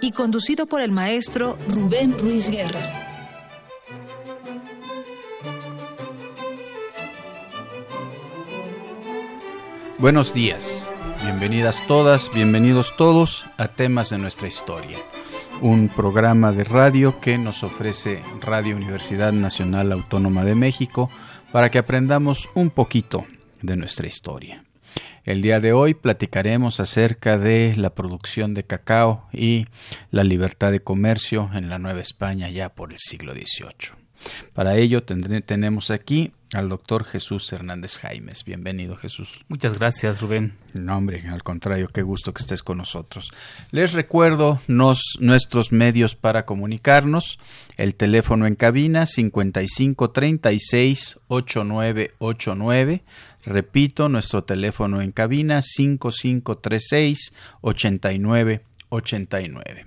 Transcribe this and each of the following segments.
y conducido por el maestro Rubén Ruiz Guerra. Buenos días, bienvenidas todas, bienvenidos todos a temas de nuestra historia, un programa de radio que nos ofrece Radio Universidad Nacional Autónoma de México para que aprendamos un poquito de nuestra historia. El día de hoy platicaremos acerca de la producción de cacao y la libertad de comercio en la Nueva España ya por el siglo XVIII. Para ello tenemos aquí al doctor Jesús Hernández Jaimes. Bienvenido Jesús. Muchas gracias Rubén. No hombre, al contrario, qué gusto que estés con nosotros. Les recuerdo nuestros medios para comunicarnos. El teléfono en cabina 5536 8989 Repito, nuestro teléfono en cabina 5536-8989.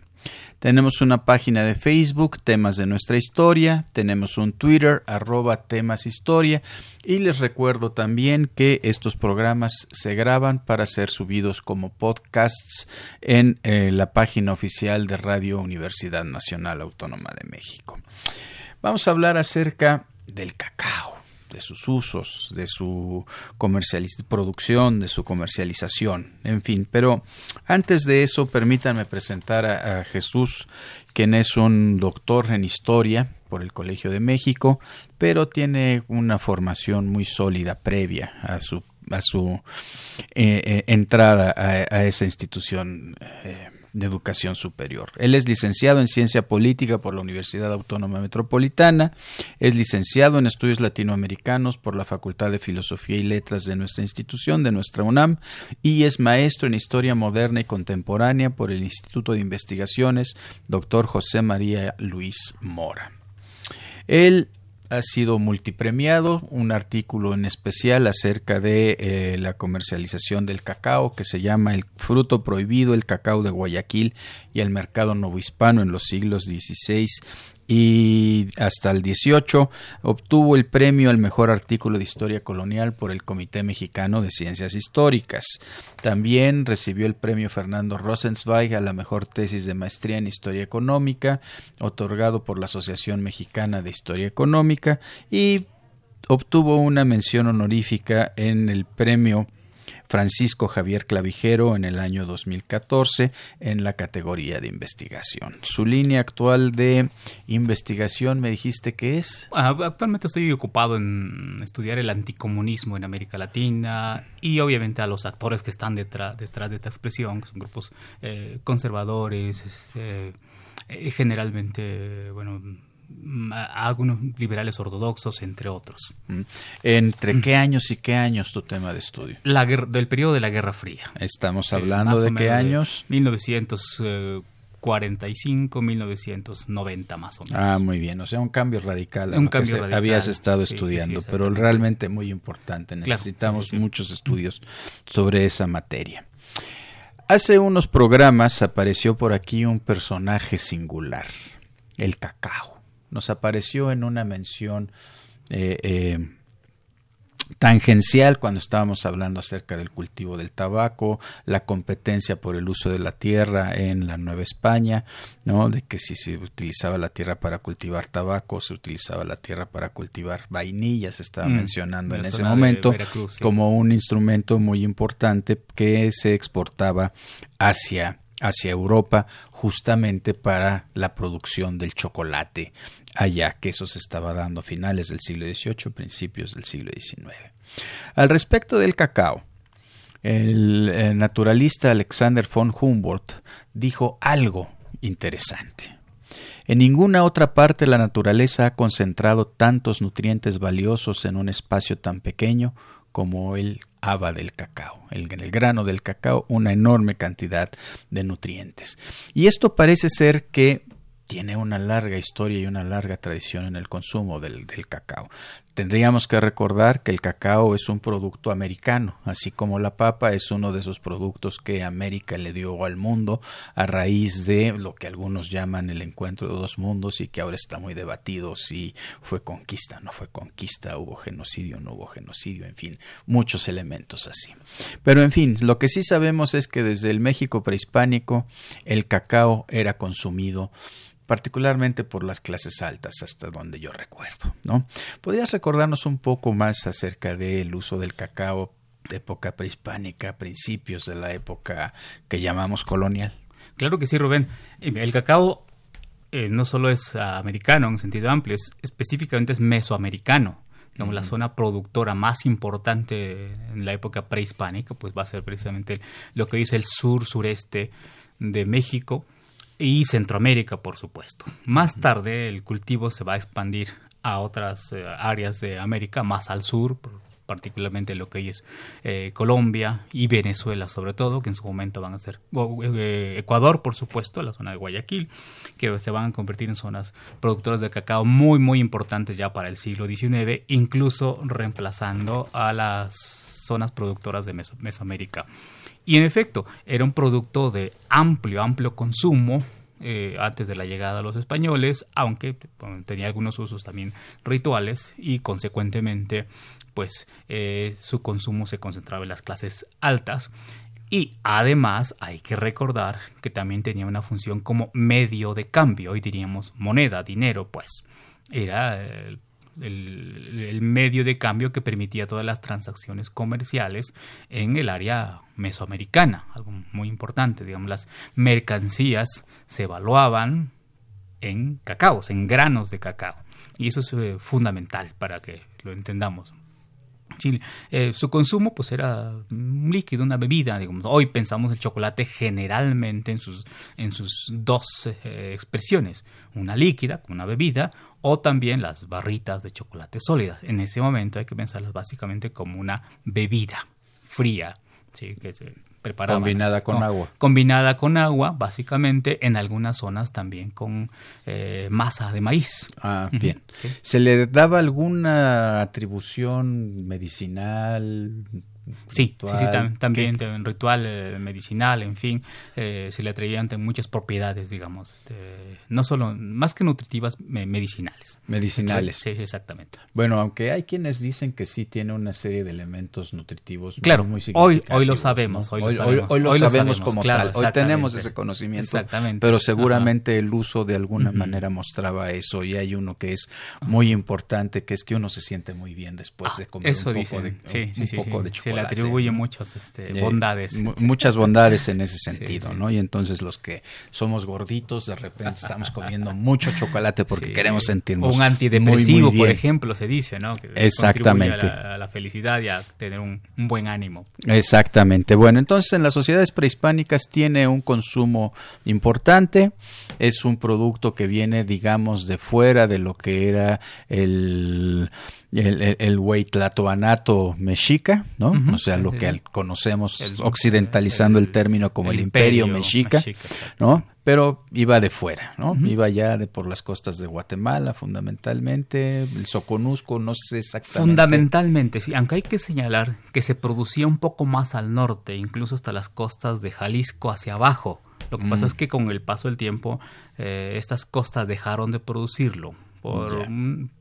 Tenemos una página de Facebook, temas de nuestra historia, tenemos un Twitter, arroba temas historia, y les recuerdo también que estos programas se graban para ser subidos como podcasts en eh, la página oficial de Radio Universidad Nacional Autónoma de México. Vamos a hablar acerca del cacao de sus usos, de su producción, de su comercialización, en fin. Pero antes de eso, permítanme presentar a, Jesús, quien es un doctor en historia por el Colegio de México, pero tiene una formación muy sólida previa a su, a su eh, eh, entrada a, esa institución. Eh, de Educación Superior. Él es licenciado en Ciencia Política por la Universidad Autónoma Metropolitana, es licenciado en Estudios Latinoamericanos por la Facultad de Filosofía y Letras de nuestra institución, de nuestra UNAM, y es maestro en Historia Moderna y Contemporánea por el Instituto de Investigaciones, doctor José María Luis Mora. Él ha sido multipremiado, un artículo en especial acerca de eh, la comercialización del cacao que se llama El fruto prohibido, el cacao de Guayaquil y el mercado novohispano en los siglos XVI y hasta el 18 obtuvo el premio al mejor artículo de historia colonial por el Comité Mexicano de Ciencias Históricas. También recibió el premio Fernando Rosenzweig a la mejor tesis de maestría en historia económica, otorgado por la Asociación Mexicana de Historia Económica y obtuvo una mención honorífica en el premio Francisco Javier Clavijero en el año 2014 en la categoría de investigación. Su línea actual de investigación me dijiste que es. Ah, actualmente estoy ocupado en estudiar el anticomunismo en América Latina y obviamente a los actores que están detrás, detrás de esta expresión, que son grupos eh, conservadores, este, eh, generalmente, bueno, algunos liberales ortodoxos, entre otros. Mm. ¿Entre qué años y qué años tu tema de estudio? La del periodo de la Guerra Fría. Estamos hablando de qué años? 1945, 1990 más o menos. Ah, muy bien. O sea, un cambio radical. Un cambio radical. Habías estado estudiando, pero realmente muy importante. Necesitamos muchos estudios sobre esa materia. Hace unos programas apareció por aquí un personaje singular, el cacao nos apareció en una mención eh, eh, tangencial cuando estábamos hablando acerca del cultivo del tabaco, la competencia por el uso de la tierra en la Nueva España, ¿no? de que si se utilizaba la tierra para cultivar tabaco, se utilizaba la tierra para cultivar vainillas, se estaba mm, mencionando en ese momento como un instrumento muy importante que se exportaba hacia hacia Europa justamente para la producción del chocolate allá, que eso se estaba dando a finales del siglo XVIII, principios del siglo XIX. Al respecto del cacao, el, el naturalista Alexander von Humboldt dijo algo interesante. En ninguna otra parte la naturaleza ha concentrado tantos nutrientes valiosos en un espacio tan pequeño como el haba del cacao, el, el, grano del cacao, una enorme cantidad de nutrientes. Y esto parece ser que tiene una larga historia y una larga tradición en el consumo del, del cacao. Tendríamos que recordar que el cacao es un producto americano, así como la papa es uno de esos productos que América le dio al mundo a raíz de lo que algunos llaman el encuentro de dos mundos y que ahora está muy debatido si fue conquista, no fue conquista, hubo genocidio, no hubo genocidio, en fin, muchos elementos así. Pero en fin, lo que sí sabemos es que desde el México prehispánico el cacao era consumido particularmente por las clases altas, hasta donde yo recuerdo, ¿no? ¿Podrías recordarnos un poco más acerca del uso del cacao de época prehispánica, principios de la época que llamamos colonial? Claro que sí, Rubén. Eh, el cacao eh, no solo es americano en sentido amplio, es, específicamente es mesoamericano. Digamos, la zona productora más importante en la época prehispánica, pues va a ser precisamente lo que dice el sur-sureste de México, y Centroamérica, por supuesto. Más tarde el cultivo se va a expandir a otras eh, áreas de América, más al sur, particularmente lo que es eh, Colombia y Venezuela sobre todo, que en su momento van a ser eh, Ecuador, por supuesto, la zona de Guayaquil, que se van a convertir en zonas productoras de cacao muy, muy importantes ya para el siglo XIX, incluso reemplazando a las zonas productoras de Mesoamérica. Y en efecto, era un producto de amplio, amplio consumo, eh, antes de la llegada de los españoles, aunque tenía algunos usos también rituales y consecuentemente pues eh, su consumo se concentraba en las clases altas. Y además hay que recordar que también tenía una función como medio de cambio, hoy diríamos moneda, dinero, pues. Era el el, medio de cambio que permitía todas las transacciones comerciales en el área mesoamericana, algo muy importante, digamos, las mercancías se evaluaban en cacaos, en granos de cacao, y eso es eh, fundamental para que lo entendamos. Chile. Eh, su consumo pues era un líquido, una bebida. Digamos. Hoy pensamos el chocolate generalmente en sus, en sus dos eh, expresiones, una líquida, una bebida, o también las barritas de chocolate sólidas. En ese momento hay que pensarlas básicamente como una bebida fría, ¿sí? que se preparaba. Combinada con, agua. Combinada con agua, básicamente, en algunas zonas también con eh, masa de maíz. Ah, bien. ¿Se le daba alguna atribución medicinal, Sí, sí, sí, también ritual eh, medicinal, en fin, eh, se le atraían muchas propiedades, digamos, este, no solo, más que nutritivas, medicinales. Medicinales. Sí, exactamente. Bueno, aunque hay quienes dicen que sí tiene una serie de elementos nutritivos claro, muy, hoy, hoy lo sabemos, hoy, lo sabemos, hoy, lo sabemos como tal, hoy tenemos ese conocimiento, exactamente. pero seguramente el uso de alguna manera mostraba eso y hay uno que es muy importante, que es que uno se siente muy bien después de comer un poco, de, un, poco de chocolate atribuye muchas este, eh, bondades. muchas bondades en ese sentido, ¿no? Y entonces los que somos gorditos, de repente estamos comiendo mucho chocolate porque queremos sentirnos Un antidepresivo, por ejemplo, se dice, ¿no? Exactamente. A la, felicidad y a tener un, buen ánimo. Exactamente. Bueno, entonces en las sociedades prehispánicas tiene un consumo importante, es un producto que viene, digamos, de fuera de lo que era el el, el, el mexica, ¿no? O sea, lo que conocemos occidentalizando el, término como el, imperio, mexica, ¿no? Pero iba de fuera, ¿no? Iba ya de por las costas de Guatemala, fundamentalmente, el Soconusco, no sé exactamente. Fundamentalmente, sí, aunque hay que señalar que se producía un poco más al norte, incluso hasta las costas de Jalisco hacia abajo. Lo que pasa mm. es que con el paso del tiempo eh, estas costas dejaron de producirlo por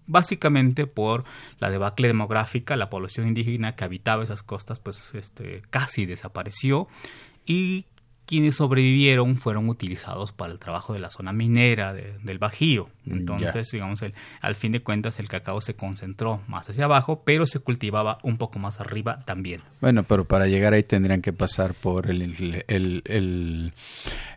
básicamente por la debacle demográfica, la población indígena que habitaba esas costas pues este casi desapareció y quienes sobrevivieron fueron utilizados para el trabajo de la zona minera del Bajío. Entonces, digamos, el, al fin de cuentas el cacao se concentró más hacia abajo, pero se cultivaba un poco más arriba también. Bueno, pero para llegar ahí tendrían que pasar por el, el, el,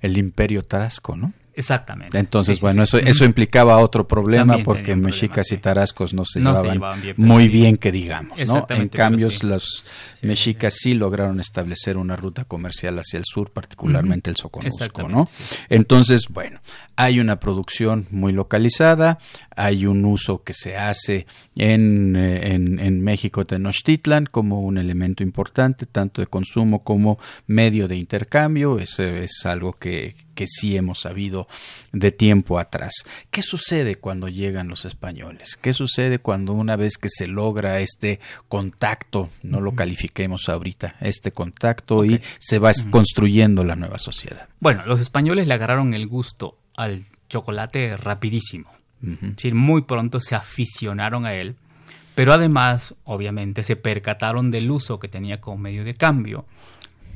el imperio Tarasco, ¿no? Exactamente. Entonces, bueno, eso, eso implicaba otro problema porque mexicas y tarascos no se llevaban, muy bien, que digamos, ¿no? En cambio, los mexicas sí. lograron establecer una ruta comercial hacia el sur, particularmente el Soconusco, ¿no? Entonces, bueno, hay una producción muy localizada, hay un uso que se hace en, eh, en, en México Tenochtitlan como un elemento importante, tanto de consumo como medio de intercambio, es, es algo que, que sí hemos sabido de tiempo atrás. ¿Qué sucede cuando llegan los españoles? ¿Qué sucede cuando una vez que se logra este contacto, no lo califiquemos ahorita, este contacto y se va construyendo la nueva sociedad? Bueno, los españoles le agarraron el gusto al chocolate rapidísimo. muy pronto se aficionaron a él, pero además, obviamente, se percataron del uso que tenía como medio de cambio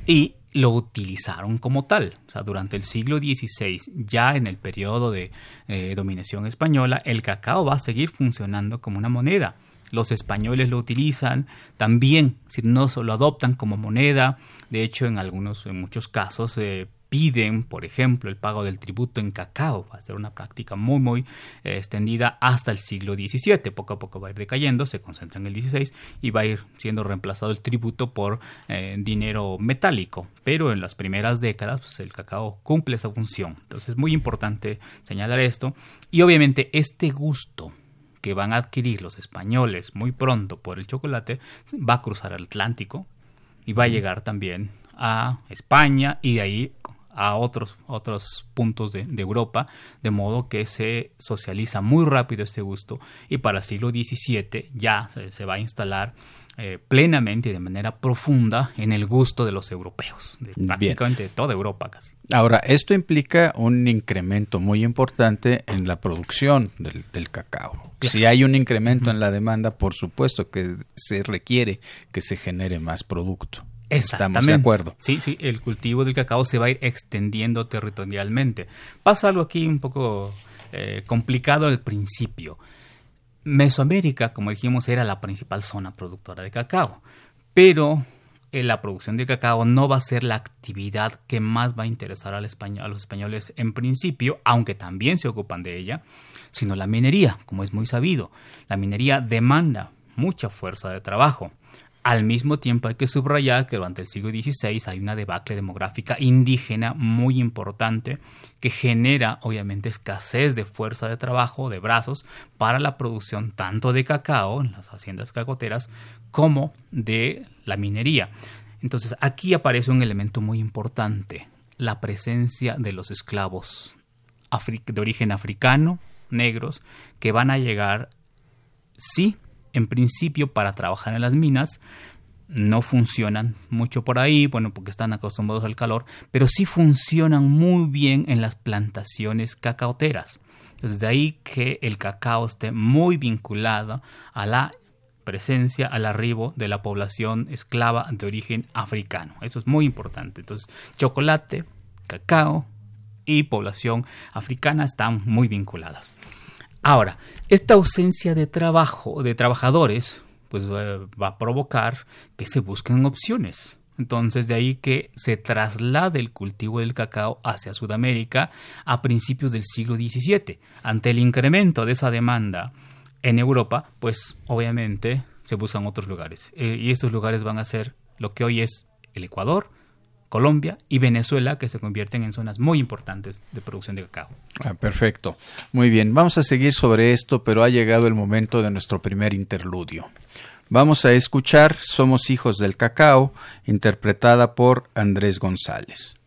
y lo utilizaron como tal. O sea, durante el siglo XVI, ya en el periodo de eh, dominación española, el cacao va a seguir funcionando como una moneda. Los españoles lo utilizan también, si no lo adoptan como moneda. De hecho, en algunos, en muchos casos, eh, piden, por ejemplo, el pago del tributo en cacao. Va a ser una práctica muy, muy eh, extendida hasta el siglo XVII. Poco a poco va a ir decayendo, se concentra en el XVI y va a ir siendo reemplazado el tributo por eh, dinero metálico. Pero en las primeras décadas, pues, el cacao cumple esa función. Entonces es muy importante señalar esto. Y obviamente este gusto que van a adquirir los españoles muy pronto por el chocolate va a cruzar el Atlántico y va a llegar también a España y de ahí a otros, otros puntos de, Europa, de modo que se socializa muy rápido este gusto y para el siglo XVII ya se, va a instalar eh, plenamente y de manera profunda en el gusto de los europeos, de prácticamente de toda Europa casi. Ahora, esto implica un incremento muy importante en la producción del, cacao. Si hay un incremento en la demanda, por supuesto que se requiere que se genere más producto. Estamos de acuerdo. Sí, sí, el cultivo del cacao se va a ir extendiendo territorialmente. Pasa algo aquí un poco eh, complicado al principio. Mesoamérica, como dijimos, era la principal zona productora de cacao, pero eh, la producción de cacao no va a ser la actividad que más va a interesar al a los españoles en principio, aunque también se ocupan de ella, sino la minería, como es muy sabido. La minería demanda mucha fuerza de trabajo. Al mismo tiempo hay que subrayar que durante el siglo XVI hay una debacle demográfica indígena muy importante que genera obviamente escasez de fuerza de trabajo, de brazos, para la producción tanto de cacao en las haciendas cacoteras como de la minería. Entonces aquí aparece un elemento muy importante, la presencia de los esclavos de origen africano, negros, que van a llegar, sí, en principio para trabajar en las minas no funcionan mucho por ahí, bueno, porque están acostumbrados al calor, pero sí funcionan muy bien en las plantaciones cacaoteras. Entonces de ahí que el cacao esté muy vinculado a la presencia, al arribo de la población esclava de origen africano. Eso es muy importante. Entonces, chocolate, cacao y población africana están muy vinculadas. Ahora, esta ausencia de trabajo, de trabajadores, pues va a provocar que se busquen opciones. Entonces, de ahí que se traslade el cultivo del cacao hacia Sudamérica a principios del siglo XVII. Ante el incremento de esa demanda en Europa, pues obviamente se buscan otros lugares. Eh, y estos lugares van a ser lo que hoy es el Ecuador, Colombia y Venezuela, que se convierten en zonas muy importantes de producción de cacao. Ah, perfecto. Muy bien, vamos a seguir sobre esto, pero ha llegado el momento de nuestro primer interludio. Vamos a escuchar Somos hijos del cacao, interpretada por Andrés González.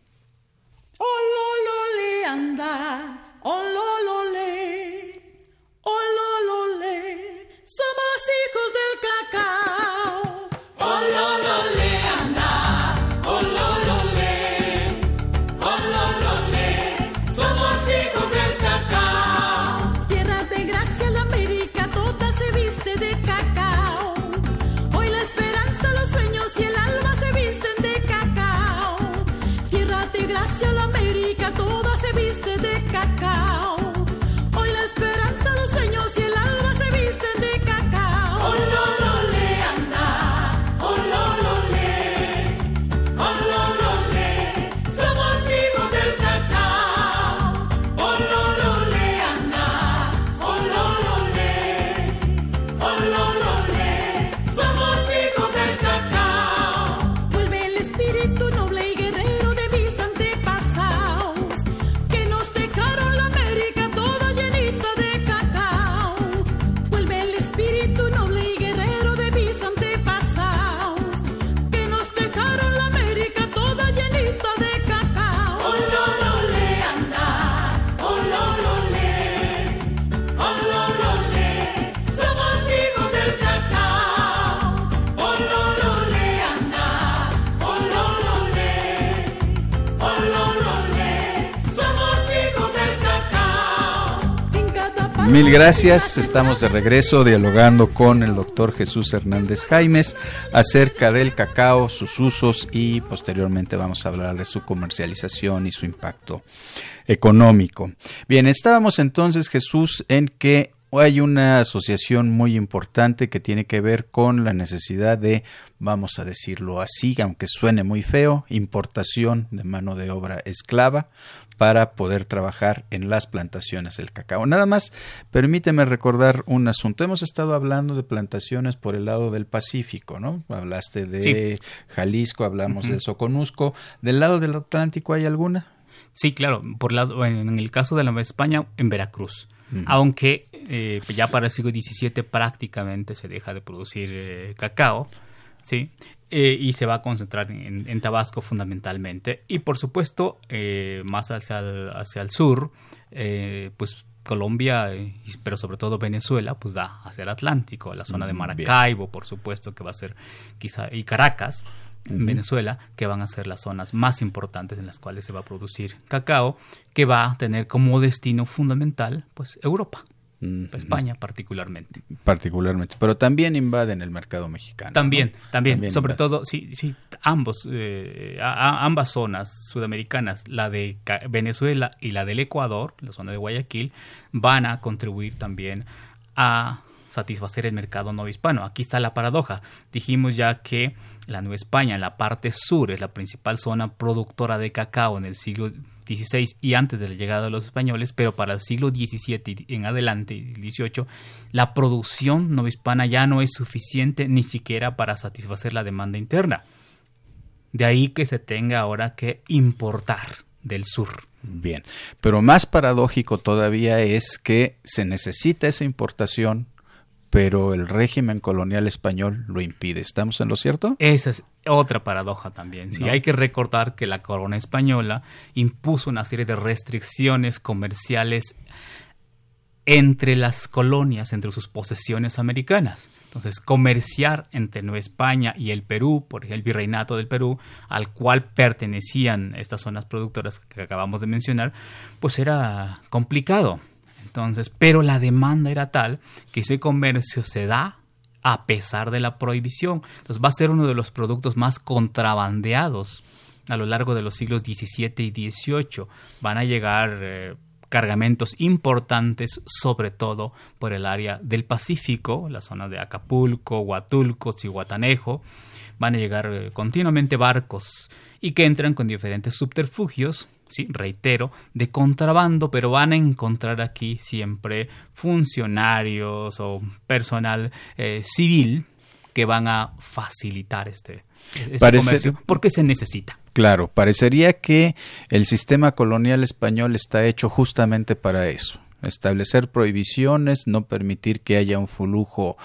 Mil gracias. Estamos de regreso dialogando con el doctor Jesús Hernández Jaimes acerca del cacao, sus usos y posteriormente vamos a hablar de su comercialización y su impacto económico. Bien, estábamos entonces, Jesús, en que hay una asociación muy importante que tiene que ver con la necesidad de, vamos a decirlo así, aunque suene muy feo, importación de mano de obra esclava para poder trabajar en las plantaciones del cacao. Nada más, permíteme recordar un asunto. Hemos estado hablando de plantaciones por el lado del Pacífico, ¿no? Hablaste de Jalisco, hablamos de Soconusco. ¿Del lado del Atlántico hay alguna? Sí, claro. Por lado, en el caso de la Nueva España, en Veracruz. Aunque eh, ya para el siglo XVII prácticamente se deja de producir eh, cacao, ¿sí? Eh, y se va a concentrar en, Tabasco fundamentalmente. Y por supuesto, eh, más hacia el, hacia el sur, eh, pues Colombia, pero sobre todo Venezuela, pues da hacia el Atlántico, la zona de mm, Maracaibo, por supuesto, que va a ser quizá, y Caracas, en Venezuela, que van a ser las zonas más importantes en las cuales se va a producir cacao, que va a tener como destino fundamental, pues Europa. España particularmente. Particularmente, pero también invaden el mercado mexicano. También, también, sobre todo, sí, sí, ambos, eh, ambas zonas sudamericanas, la de Venezuela y la del Ecuador, la zona de Guayaquil, van a contribuir también a satisfacer el mercado no hispano. Aquí está la paradoja. Dijimos ya que la Nueva España, en la parte sur, es la principal zona productora de cacao en el siglo Y antes de la llegada de los españoles, pero para el siglo XVII en adelante, XVIII, la producción novohispana ya no es suficiente ni siquiera para satisfacer la demanda interna. De ahí que se tenga ahora que importar del sur. Bien, pero más paradójico todavía es que se necesita esa importación pero el régimen colonial español lo impide. ¿Estamos en lo cierto? Esa es otra paradoja también. Sí, hay que recordar que la corona española impuso una serie de restricciones comerciales entre las colonias, entre sus posesiones americanas. Entonces, comerciar entre Nueva España y el Perú, por ejemplo, el virreinato del Perú, al cual pertenecían estas zonas productoras que acabamos de mencionar, pues era complicado. Entonces, pero la demanda era tal que ese comercio se da a pesar de la prohibición. Entonces va a ser uno de los productos más contrabandeados a lo largo de los siglos XVII y XVIII. Van a llegar eh, cargamentos importantes, sobre todo por el área del Pacífico, la zona de Acapulco, Huatulco, Cihuatanejo. Van a llegar eh, continuamente barcos y que entran con diferentes subterfugios sí, reitero, de contrabando, pero van a encontrar aquí siempre funcionarios o personal eh, civil que van a facilitar este, este comercio porque se necesita. Claro, parecería que el sistema colonial español está hecho justamente para eso establecer prohibiciones, no permitir que haya un flujo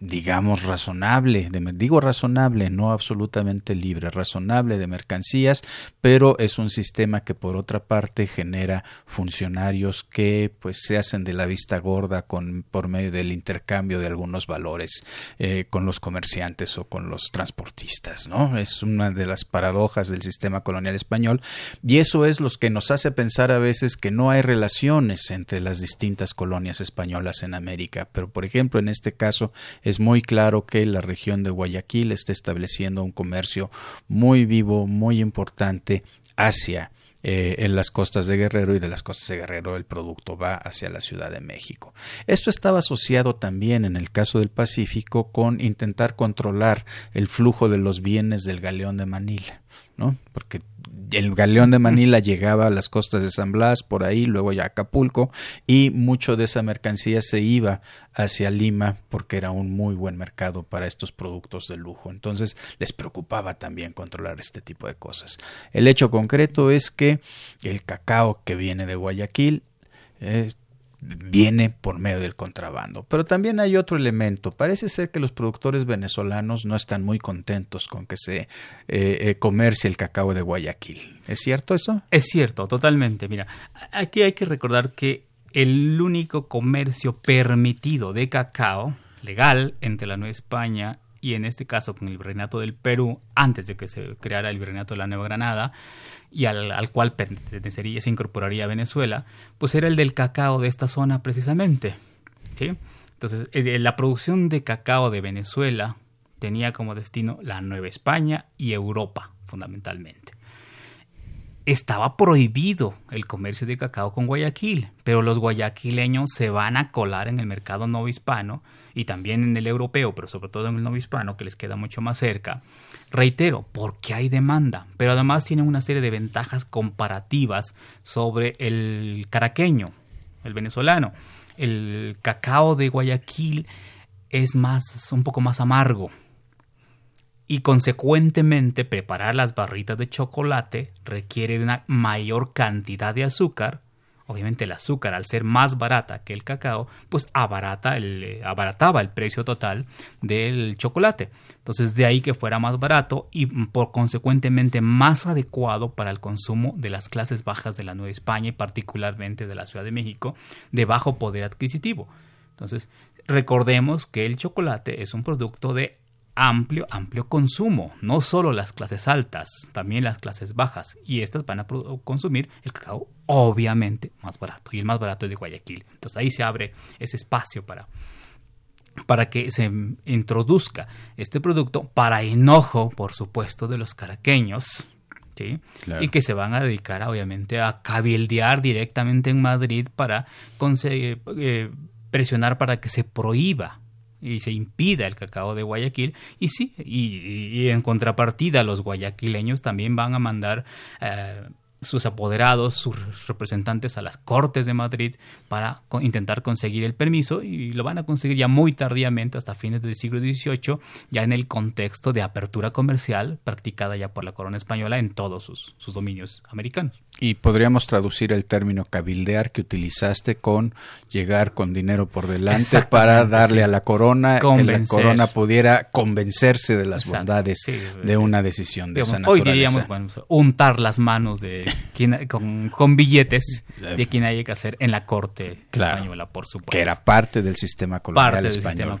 digamos, razonable, digo razonable, no absolutamente libre, razonable de mercancías, pero es un sistema que por otra parte genera funcionarios que pues se hacen de la vista gorda con, por medio del intercambio de algunos valores eh, con los comerciantes o con los transportistas, ¿no? Es una de las paradojas del sistema colonial español y eso es lo que nos hace pensar a veces que no hay relaciones entre las distintas colonias españolas en América, pero por ejemplo en este caso es muy claro que la región de Guayaquil está estableciendo un comercio muy vivo, muy importante hacia eh, en las costas de Guerrero y de las costas de Guerrero el producto va hacia la Ciudad de México. Esto estaba asociado también en el caso del Pacífico con intentar controlar el flujo de los bienes del galeón de Manila, ¿no? Porque el galeón de Manila llegaba a las costas de San Blas, por ahí, luego ya a Acapulco, y mucho de esa mercancía se iba hacia Lima porque era un muy buen mercado para estos productos de lujo. Entonces les preocupaba también controlar este tipo de cosas. El hecho concreto es que el cacao que viene de Guayaquil eh, viene por medio del contrabando. Pero también hay otro elemento. Parece ser que los productores venezolanos no están muy contentos con que se eh, eh, comercie el cacao de Guayaquil. ¿Es cierto eso? Es cierto, totalmente. Mira, aquí hay que recordar que el único comercio permitido de cacao legal entre la Nueva España y en este caso con el virreinato del Perú, antes de que se creara el virreinato de la Nueva Granada, y al, cual pertenecería, se incorporaría Venezuela, pues era el del cacao de esta zona precisamente. ¿sí? Entonces, eh, la producción de cacao de Venezuela tenía como destino la Nueva España y Europa, fundamentalmente estaba prohibido el comercio de cacao con Guayaquil, pero los guayaquileños se van a colar en el mercado novohispano y también en el europeo, pero sobre todo en el novohispano, que les queda mucho más cerca. Reitero, porque hay demanda, pero además tienen una serie de ventajas comparativas sobre el caraqueño, el venezolano. El cacao de Guayaquil es más, un poco más amargo, y consecuentemente preparar las barritas de chocolate requiere de una mayor cantidad de azúcar. Obviamente el azúcar, al ser más barata que el cacao, pues abarata el, eh, abarataba el precio total del chocolate. Entonces de ahí que fuera más barato y por consecuentemente más adecuado para el consumo de las clases bajas de la Nueva España y particularmente de la Ciudad de México de bajo poder adquisitivo. Entonces recordemos que el chocolate es un producto de amplio, amplio consumo, no solo las clases altas, también las clases bajas, y estas van a consumir el cacao obviamente más barato, y el más barato es de Guayaquil. Entonces ahí se abre ese espacio para, para que se introduzca este producto para enojo, por supuesto, de los caraqueños, ¿sí? y que se van a dedicar obviamente a cabildear directamente en Madrid para eh, presionar para que se prohíba y se impida el cacao de Guayaquil. Y sí, y, en contrapartida los guayaquileños también van a mandar eh, sus apoderados, sus representantes a las Cortes de Madrid para intentar conseguir el permiso y lo van a conseguir ya muy tardíamente, hasta fines del siglo XVIII, ya en el contexto de apertura comercial practicada ya por la corona española en todos sus, sus dominios americanos. Y podríamos traducir el término cabildear que utilizaste con llegar con dinero por delante para darle a la corona que la corona pudiera convencerse de las bondades de una decisión de esa naturaleza. Hoy diríamos, bueno, untar las manos de con, billetes de quien haya que hacer en la corte española, por supuesto. Que era parte del sistema colonial español.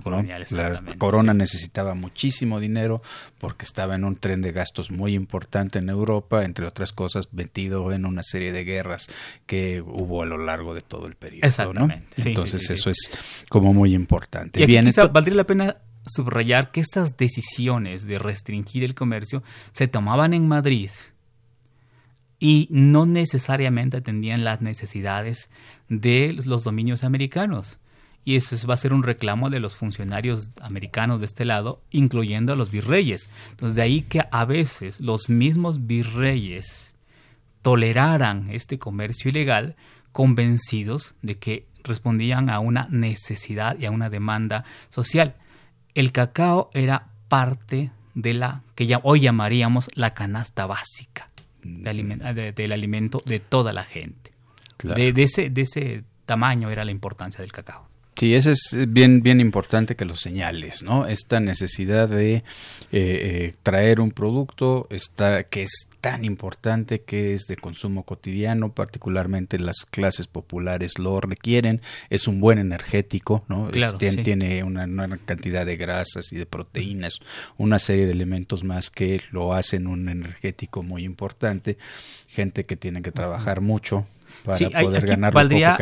la corona necesitaba muchísimo dinero porque estaba en un tren de gastos muy importante en Europa, entre otras cosas, metido en una serie de guerras que hubo a lo largo de todo el periodo. Exactamente. Entonces eso es como muy importante. Y Bien, valdría la pena subrayar que estas decisiones de restringir el comercio se tomaban en Madrid y no necesariamente atendían las necesidades de los dominios americanos. Y eso va a ser un reclamo de los funcionarios americanos de este lado, incluyendo a los virreyes. Entonces, de ahí que a veces los mismos virreyes toleraran este comercio ilegal convencidos de que respondían a una necesidad y a una demanda social. El cacao era parte de la que ya hoy llamaríamos la canasta básica del alimento de toda la gente. De, ese, de ese tamaño era la importancia del cacao. Sí, eso es bien, bien importante que lo señales, ¿no? Esta necesidad de eh, eh, traer un producto está, que es tan importante, que es de consumo cotidiano, particularmente las clases populares lo requieren, es un buen energético, ¿no? tiene, una, una, cantidad de grasas y de proteínas, una serie de elementos más que lo hacen un energético muy importante, gente que tiene que trabajar mucho, para poder ganar valdría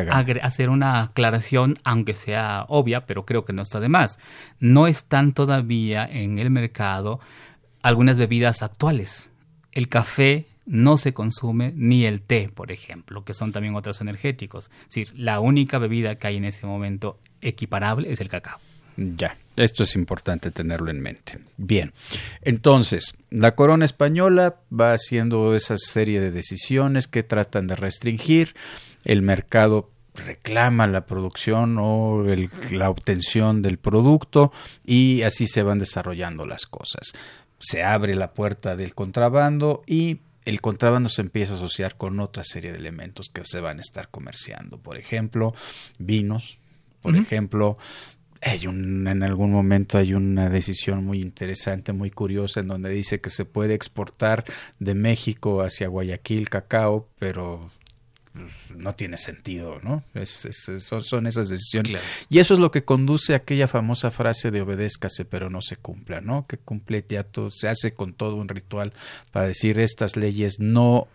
hacer una aclaración, aunque sea obvia, pero creo que no está de más. No están todavía en el mercado algunas bebidas actuales. El café no se consume ni el té, por ejemplo, que son también otros energéticos. Es decir, la única bebida que hay en ese momento equiparable es el cacao. Ya, esto es importante tenerlo en mente. Bien, entonces, la corona española va haciendo esa serie de decisiones que tratan de restringir, el mercado reclama la producción o la obtención del producto y así se van desarrollando las cosas. Se abre la puerta del contrabando y el contrabando se empieza a asociar con otra serie de elementos que se van a estar comerciando. Por ejemplo, vinos, por ejemplo, hay un, en algún momento hay una decisión muy interesante, muy curiosa, en donde dice que se puede exportar de México hacia Guayaquil cacao, pero no tiene sentido, ¿no? son, esas decisiones. Y eso es lo que conduce a aquella famosa frase de obedézcase pero no se cumpla, ¿no? Que cumple ya todo, se hace con todo un ritual para decir estas leyes no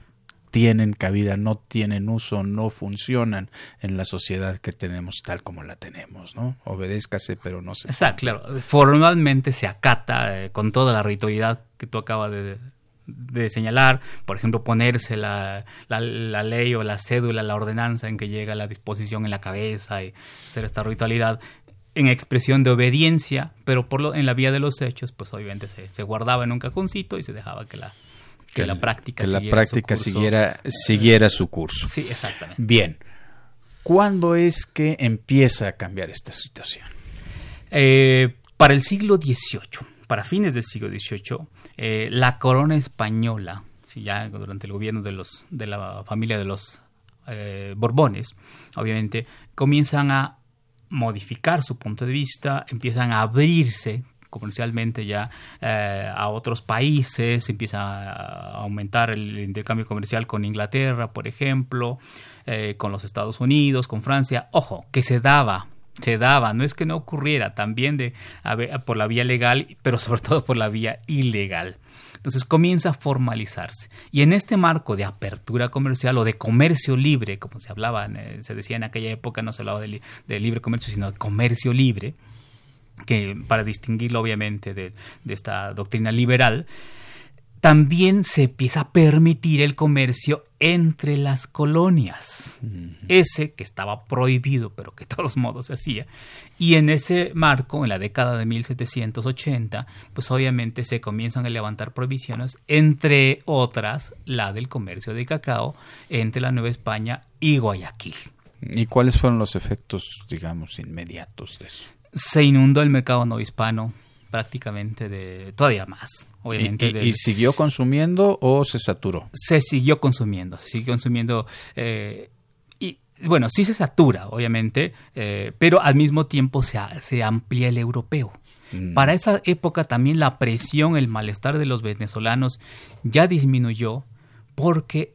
tienen cabida, no tienen uso, no funcionan en la sociedad que tenemos tal como la tenemos, ¿no? Obedézcase, pero no se. Exacto, claro. Formalmente se acata eh, con toda la ritualidad que tú acabas de, señalar, por ejemplo, ponerse la, la, ley o la cédula, la ordenanza en que llega la disposición en la cabeza y hacer esta ritualidad en expresión de obediencia, pero por lo, en la vía de los hechos, pues obviamente se, se guardaba en un cajoncito y se dejaba que la, que, la práctica, la práctica siguiera, siguiera su curso. Sí, exactamente. Bien. ¿Cuándo es que empieza a cambiar esta situación? Eh, para el siglo XVIII, para fines del siglo XVIII, eh, la corona española, ya durante el gobierno de, los, de la familia de los eh, Borbones, obviamente, comienzan a modificar su punto de vista, empiezan a abrirse comercialmente ya eh, a otros países, empieza a aumentar el intercambio comercial con Inglaterra, por ejemplo, eh, con los Estados Unidos, con Francia. Ojo, que se daba se daba, no es que no ocurriera, también de, por la vía legal, pero sobre todo por la vía ilegal. Entonces comienza a formalizarse. Y en este marco de apertura comercial o de comercio libre, como se hablaba, eh, se decía en aquella época, no se hablaba de, de libre comercio, sino de comercio libre, que para distinguirlo obviamente de, esta doctrina liberal, también se empieza a permitir el comercio entre las colonias. Ese que estaba prohibido, pero que de todos modos se hacía. Y en ese marco, en la década de 1780, pues obviamente se comienzan a levantar prohibiciones, entre otras la del comercio de cacao entre la Nueva España y Guayaquil. ¿Y cuáles fueron los efectos, digamos, inmediatos de eso? se inundó el mercado no hispano prácticamente de todavía más. Obviamente ¿Y, siguió consumiendo o se saturó? Se siguió consumiendo, se siguió consumiendo. Eh, y bueno, sí se satura, obviamente, eh, pero al mismo tiempo se, se amplía el europeo. Mm. Para esa época también la presión, el malestar de los venezolanos ya disminuyó porque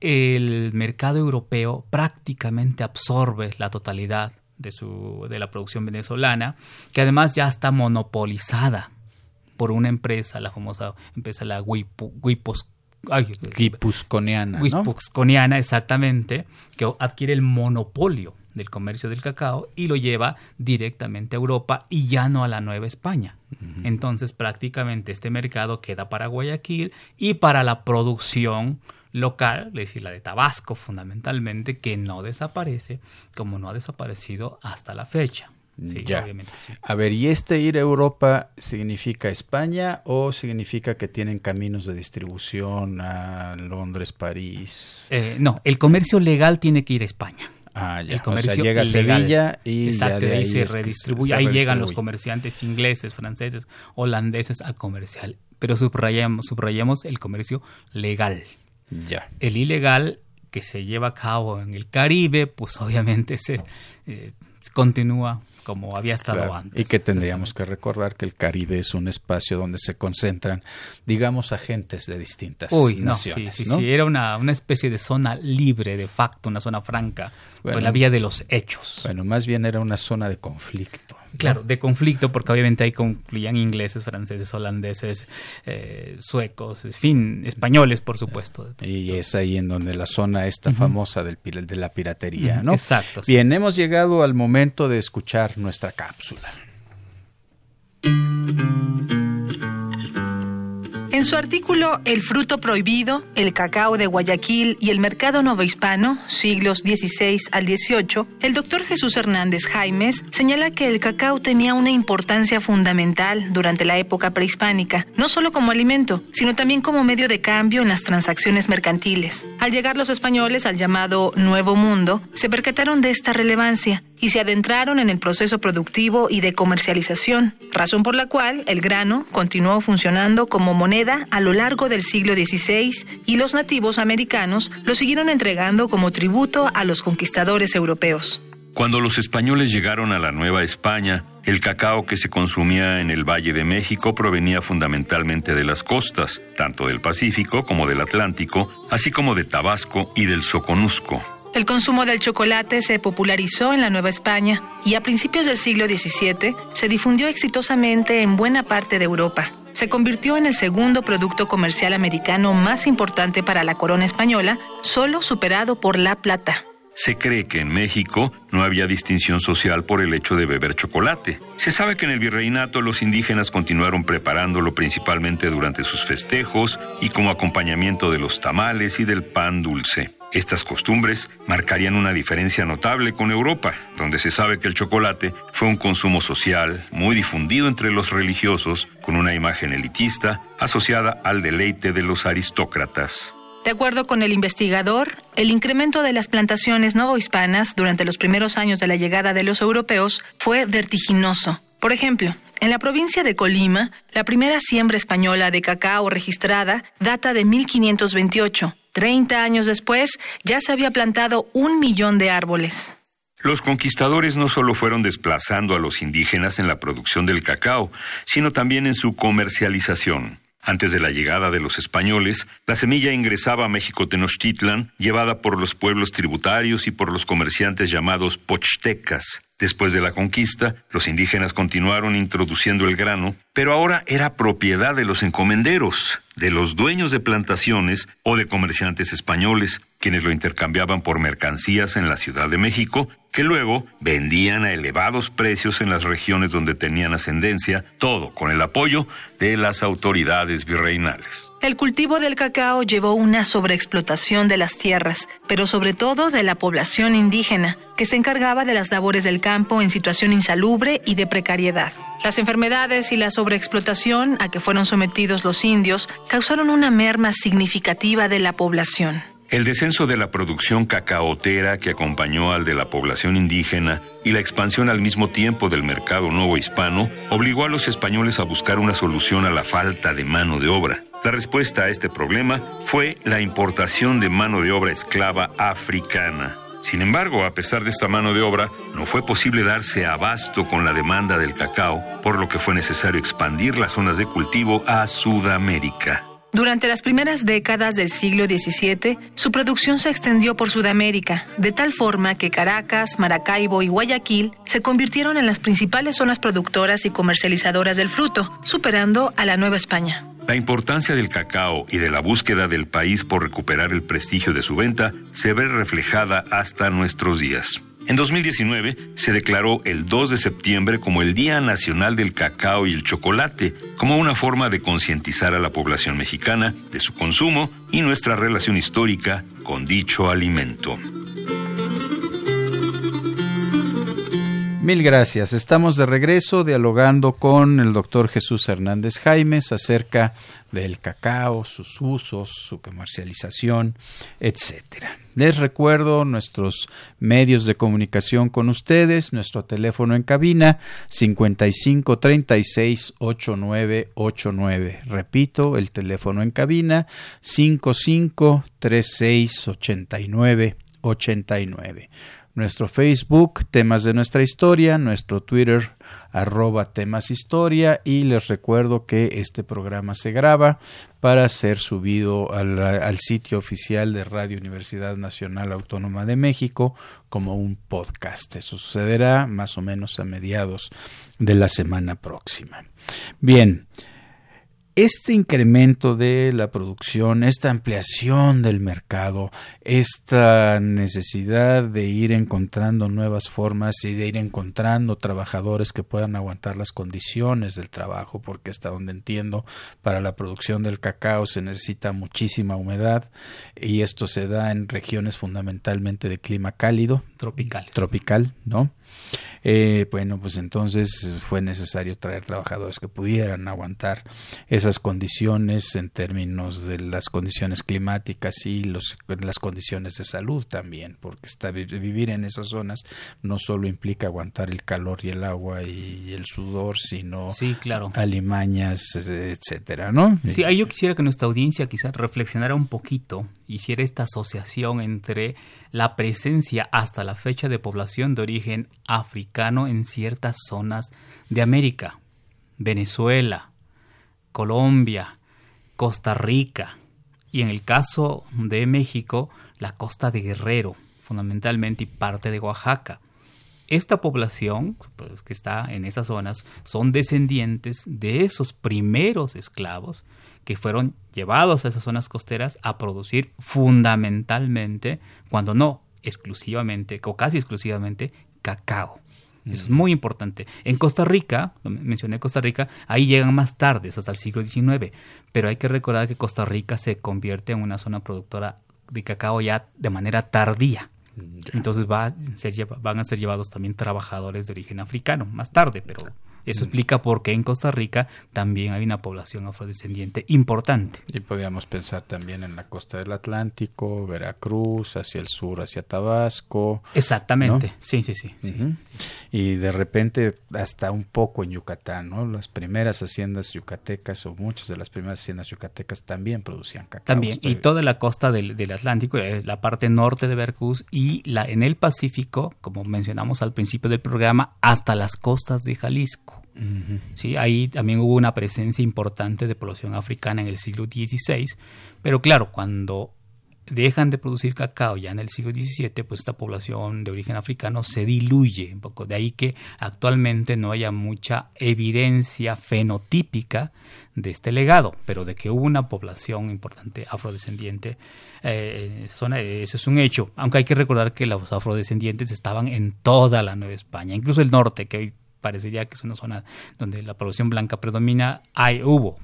el mercado europeo prácticamente absorbe la totalidad de, su, de la producción venezolana, que además ya está monopolizada por una empresa, la famosa empresa la Guipusconiana. Guipusconiana, exactamente, que adquiere el monopolio del comercio del cacao y lo lleva directamente a Europa y ya no a la Nueva España. Entonces prácticamente este mercado queda para Guayaquil y para la producción local, es decir, la de Tabasco fundamentalmente, que no desaparece como no ha desaparecido hasta la fecha. Sí, Obviamente, A ver, ¿y este ir a Europa significa España o significa que tienen caminos de distribución a Londres, París? Eh, no, el comercio legal tiene que ir a España. Ah, ya. El comercio llega a Sevilla y Exacto, de ahí, se redistribuye. ahí llegan los comerciantes ingleses, franceses, holandeses a comercial. Pero subrayamos, subrayamos el comercio legal. Ya. El ilegal que se lleva a cabo en el Caribe, pues obviamente se eh, continúa como había estado antes. Y que tendríamos que recordar que el Caribe es un espacio donde se concentran, digamos, agentes de distintas naciones. Sí, sí, sí, era una, una especie de zona libre de facto, una zona franca, bueno, la vía de los hechos. Bueno, más bien era una zona de conflicto. Claro, de conflicto, porque obviamente ahí concluían ingleses, franceses, holandeses, eh, suecos, en fin, españoles, por supuesto. Y es ahí en donde la zona esta famosa del, de la piratería, ¿no? Exacto. Bien, hemos llegado al momento de escuchar nuestra cápsula. En su artículo El fruto prohibido, el cacao de Guayaquil y el mercado novohispano, siglos XVI al XVIII, el doctor Jesús Hernández Jaimes señala que el cacao tenía una importancia fundamental durante la época prehispánica, no solo como alimento, sino también como medio de cambio en las transacciones mercantiles. Al llegar los españoles al llamado Nuevo Mundo, se percataron de esta relevancia y se adentraron en el proceso productivo y de comercialización, razón por la cual el grano continuó funcionando como moneda a lo largo del siglo XVI y los nativos americanos lo siguieron entregando como tributo a los conquistadores europeos. Cuando los españoles llegaron a la Nueva España, El cacao que se consumía en el Valle de México provenía fundamentalmente de las costas, tanto del Pacífico como del Atlántico, así como de Tabasco y del Soconusco. El consumo del chocolate se popularizó en la Nueva España y a principios del siglo XVII se difundió exitosamente en buena parte de Europa. Se convirtió en el segundo producto comercial americano más importante para la corona española, solo superado por la plata. Se cree que en México no había distinción social por el hecho de beber chocolate. Se sabe que en el virreinato los indígenas continuaron preparándolo principalmente durante sus festejos y como acompañamiento de los tamales y del pan dulce. Estas costumbres marcarían una diferencia notable con Europa, donde se sabe que el chocolate fue un consumo social muy difundido entre los religiosos, con una imagen elitista asociada al deleite de los aristócratas. De acuerdo con el investigador, el incremento de las plantaciones novohispanas durante los primeros años de la llegada de los europeos fue vertiginoso. Por ejemplo, en la provincia de Colima, la primera siembra española de cacao registrada data de 1528. Treinta años después, ya se había plantado un millón de árboles. Los conquistadores no solo fueron desplazando a los indígenas en la producción del cacao, sino también en su comercialización. Antes de la llegada de los españoles, la semilla ingresaba a México Tenochtitlan, llevada por los pueblos tributarios y por los comerciantes llamados pochtecas. Después de la conquista, los indígenas continuaron introduciendo el grano, pero ahora era propiedad de los encomenderos, de los dueños de plantaciones o de comerciantes españoles, quienes lo intercambiaban por mercancías en la Ciudad de México que luego vendían a elevados precios en las regiones donde tenían ascendencia, todo con el apoyo de las autoridades virreinales. El cultivo del cacao llevó una sobreexplotación de las tierras, pero sobre todo de la población indígena, que se encargaba de las labores del campo en situación insalubre y de precariedad. Las enfermedades y la sobreexplotación a que fueron sometidos los indios causaron una merma significativa de la población. El descenso de la producción cacaotera que acompañó al de la población indígena y la expansión al mismo tiempo del mercado nuevo hispano obligó a los españoles a buscar una solución a la falta de mano de obra. La respuesta a este problema fue la importación de mano de obra esclava africana. Sin embargo, a pesar de esta mano de obra, no fue posible darse abasto con la demanda del cacao, por lo que fue necesario expandir las zonas de cultivo a Sudamérica. Durante las primeras décadas del siglo XVII, su producción se extendió por Sudamérica, de tal forma que Caracas, Maracaibo y Guayaquil se convirtieron en las principales zonas productoras y comercializadoras del fruto, superando a la Nueva España. La importancia del cacao y de la búsqueda del país por recuperar el prestigio de su venta se ve reflejada hasta nuestros días. En 2019 se declaró el 2 de septiembre como el Día Nacional del Cacao y el Chocolate, como una forma de concientizar a la población mexicana de su consumo y nuestra relación histórica con dicho alimento. Mil gracias. Estamos de regreso dialogando con el doctor Jesús Hernández Jaimes acerca del cacao, sus usos, su comercialización, etcétera. Les recuerdo nuestros medios de comunicación con ustedes, nuestro teléfono en cabina 55 36 8989. Repito, el teléfono en cabina 55 36 89 89 nuestro Facebook, temas de nuestra historia, nuestro Twitter, arroba temas historia y les recuerdo que este programa se graba para ser subido al, al, sitio oficial de Radio Universidad Nacional Autónoma de México como un podcast. Eso sucederá más o menos a mediados de la semana próxima. Bien, este incremento de la producción, esta ampliación del mercado, esta necesidad de ir encontrando nuevas formas y de ir encontrando trabajadores que puedan aguantar las condiciones del trabajo, porque hasta donde entiendo, para la producción del cacao se necesita muchísima humedad y esto se da en regiones fundamentalmente de clima cálido. Tropical. Tropical, ¿no? Eh, bueno, pues entonces fue necesario traer trabajadores que pudieran aguantar esas condiciones en términos de las condiciones climáticas y los, las condiciones de salud también, porque está, vivir en esas zonas no solo implica aguantar el calor y el agua y el sudor, sino sí, claro. alimañas, etcétera, ¿no? Sí, ahí yo quisiera que nuestra audiencia quizás reflexionara un poquito, hiciera esta asociación entre la presencia hasta la fecha de población de origen africano en ciertas zonas de América, Venezuela, Colombia, Costa Rica y en el caso de México, la costa de Guerrero, fundamentalmente y parte de Oaxaca. Esta población pues, que está en esas zonas son descendientes de esos primeros esclavos que fueron llevados a esas zonas costeras a producir fundamentalmente, cuando no exclusivamente o casi exclusivamente, cacao. Eso es muy importante. En Costa Rica, mencioné Costa Rica, ahí llegan más tarde, hasta el siglo XIX, pero hay que recordar que Costa Rica se convierte en una zona productora de cacao ya de manera tardía. Entonces va a ser, van a ser llevados también trabajadores de origen africano más tarde, pero eso explica por qué en Costa Rica también hay una población afrodescendiente importante. Y podríamos pensar también en la costa del Atlántico, Veracruz, hacia el sur, hacia Tabasco. Exactamente, sí, sí, sí. Y de repente hasta un poco en Yucatán, ¿no? Las primeras haciendas yucatecas o muchas de las primeras haciendas yucatecas también producían cacao. También, y toda la costa del, del Atlántico, eh, la parte norte de Veracruz y la en el Pacífico, como mencionamos al principio del programa, hasta las costas de Jalisco. ¿Sí? Ahí también hubo una presencia importante de población africana en el siglo XVI, pero claro, cuando dejan de producir cacao ya en el siglo XVII, pues esta población de origen africano se diluye un poco. De ahí que actualmente no haya mucha evidencia fenotípica de este legado, pero de que hubo una población importante afrodescendiente eh, en esa zona, eso es un hecho. Aunque hay que recordar que los afrodescendientes estaban en toda la Nueva España, incluso el norte, que hoy parecería que es una zona donde la población blanca predomina, hay, hubo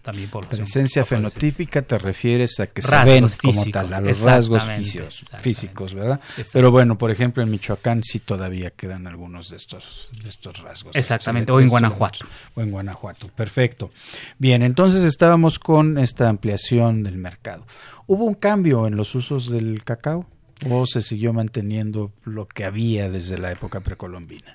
también población. Presencia fenotípica te refieres a que se ven como tal, a los rasgos físicos, físicos, ¿verdad? Pero bueno, por ejemplo, en Michoacán sí todavía quedan algunos de estos, de estos rasgos. Exactamente, o en Guanajuato. O en Guanajuato, perfecto. Bien, entonces estábamos con esta ampliación del mercado. ¿Hubo un cambio en los usos del cacao? ¿O se siguió manteniendo lo que había desde la época precolombina?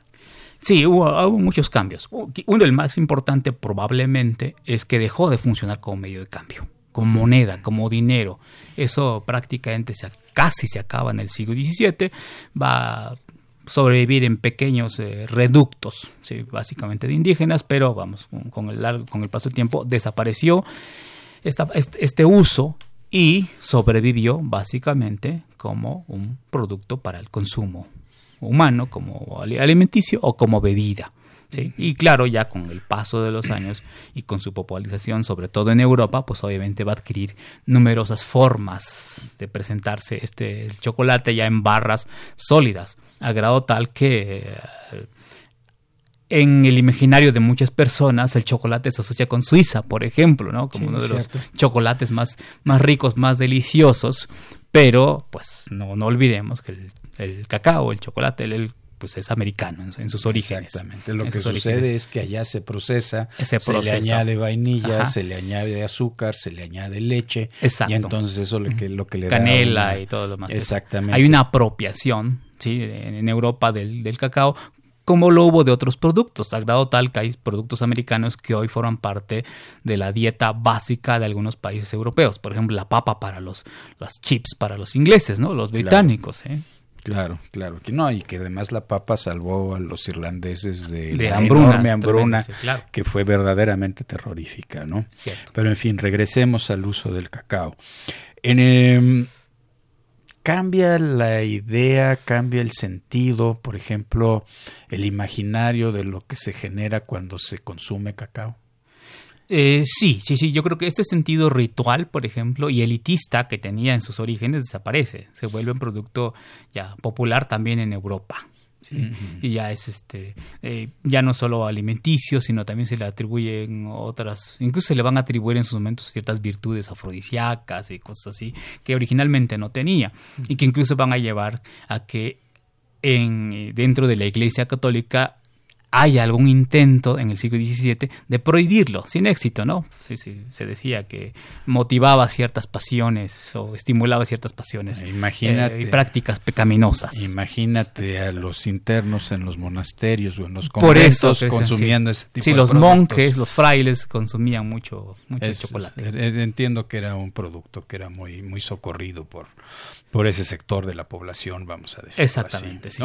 Sí, hubo, muchos cambios. Uno, el más importante probablemente, es que dejó de funcionar como medio de cambio, como moneda, como dinero. Eso prácticamente se, casi se acaba en el siglo XVII. Va a sobrevivir en pequeños eh, reductos, básicamente de indígenas, pero vamos, con, el, con el paso del tiempo desapareció esta, este, este uso y sobrevivió básicamente como un producto para el consumo humano, como alimenticio o como bebida. ¿sí? Y claro, ya con el paso de los años y con su popularización, sobre todo en Europa, pues obviamente va a adquirir numerosas formas de presentarse este chocolate ya en barras sólidas, a grado tal que eh, en el imaginario de muchas personas el chocolate se asocia con Suiza, por ejemplo, ¿no? Como uno de los chocolates más, más ricos, más deliciosos, pero pues no, no olvidemos que el el cacao, el chocolate, el, pues es americano en, sus orígenes. Exactamente. Lo que sucede es que allá se procesa, se, le añade vainilla, se le añade azúcar, se le añade leche. Exacto. Y entonces eso lo que, lo que le Canela y todo lo demás. Exactamente. Hay una apropiación ¿sí? en Europa del, del cacao como lo hubo de otros productos, ha dado tal que hay productos americanos que hoy forman parte de la dieta básica de algunos países europeos. Por ejemplo, la papa para los las chips para los ingleses, ¿no? Los británicos, ¿eh? Claro, claro, que no, y que además la papa salvó a los irlandeses de, la enorme hambruna que fue verdaderamente terrorífica, ¿no? Pero en fin, regresemos al uso del cacao. En, em, cambia la idea, cambia el sentido, por ejemplo, el imaginario de lo que se genera cuando se consume cacao. Eh, sí, sí, sí. Yo creo que este sentido ritual, por ejemplo, y elitista que tenía en sus orígenes desaparece. Se vuelve un producto ya popular también en Europa. Y ya es este, eh, ya no solo alimenticio, sino también se le atribuyen otras, incluso se le van a atribuir en sus momentos ciertas virtudes afrodisíacas y cosas así que originalmente no tenía y que incluso van a llevar a que en, dentro de la Iglesia Católica hay algún intento en el siglo XVII de prohibirlo, sin éxito, ¿no? Sí, sí, se decía que motivaba ciertas pasiones o estimulaba ciertas pasiones Imagínate, eh, y prácticas pecaminosas. Imagínate a los internos en los monasterios o en los Por eso conventos que se- consumiendo sí. ese tipo Sí, de los productos. monjes, los frailes consumían mucho, mucho Es- chocolate. eh, eh, entiendo que era un producto que era muy muy socorrido por por ese sector de la población, vamos a decir. Exactamente, sí.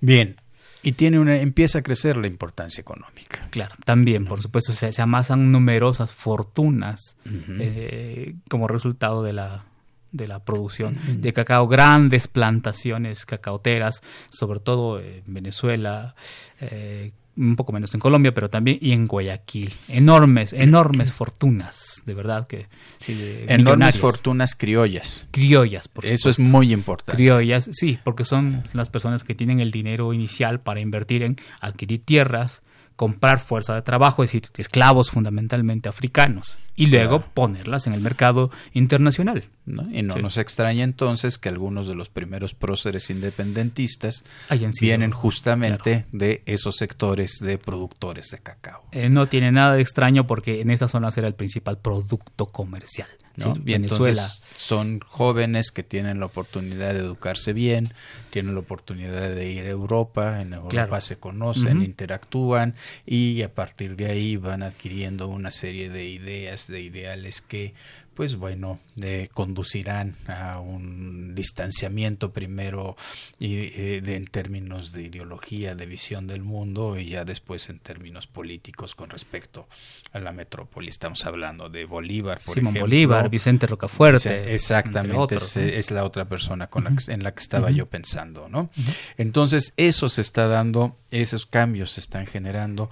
Bien. Y tiene una empieza a crecer la importancia económica. Claro, también, por supuesto, se, se amasan numerosas fortunas eh, como resultado de la de la producción de cacao, grandes plantaciones cacaoteras, sobre todo en Venezuela, eh, un poco menos en Colombia, pero también y en Guayaquil. Enormes, enormes fortunas, de verdad que sí, Enormes fortunas criollas. criollas, por Eso es muy importante. Criollas, sí, porque son las personas que tienen el dinero inicial para invertir en adquirir tierras, comprar fuerza de trabajo, es decir, esclavos fundamentalmente africanos, y luego ponerlas en el mercado internacional. ¿no? Y no Sí. nos extraña entonces que algunos de los primeros próceres independentistas sido- vienen justamente de esos sectores de productores de cacao. Eh, no tiene nada de extraño porque en esas zonas era el principal producto comercial. ¿no? ¿sí? Y Venezuela. son jóvenes que tienen la oportunidad de educarse bien, tienen la oportunidad de ir a Europa, en Europa Claro. se conocen, interactúan y a partir de ahí van adquiriendo una serie de ideas, de ideales que pues bueno, eh, conducirán a un distanciamiento primero y, eh, de, en términos de ideología, de visión del mundo y ya después en términos políticos con respecto a la metrópoli. Estamos hablando de Bolívar, por Simón ejemplo. Bolívar, Vicente Rocafuerte. Exactamente, es, la otra persona con la que- en la que estaba yo pensando, ¿no? Entonces, eso se está dando, esos cambios se están generando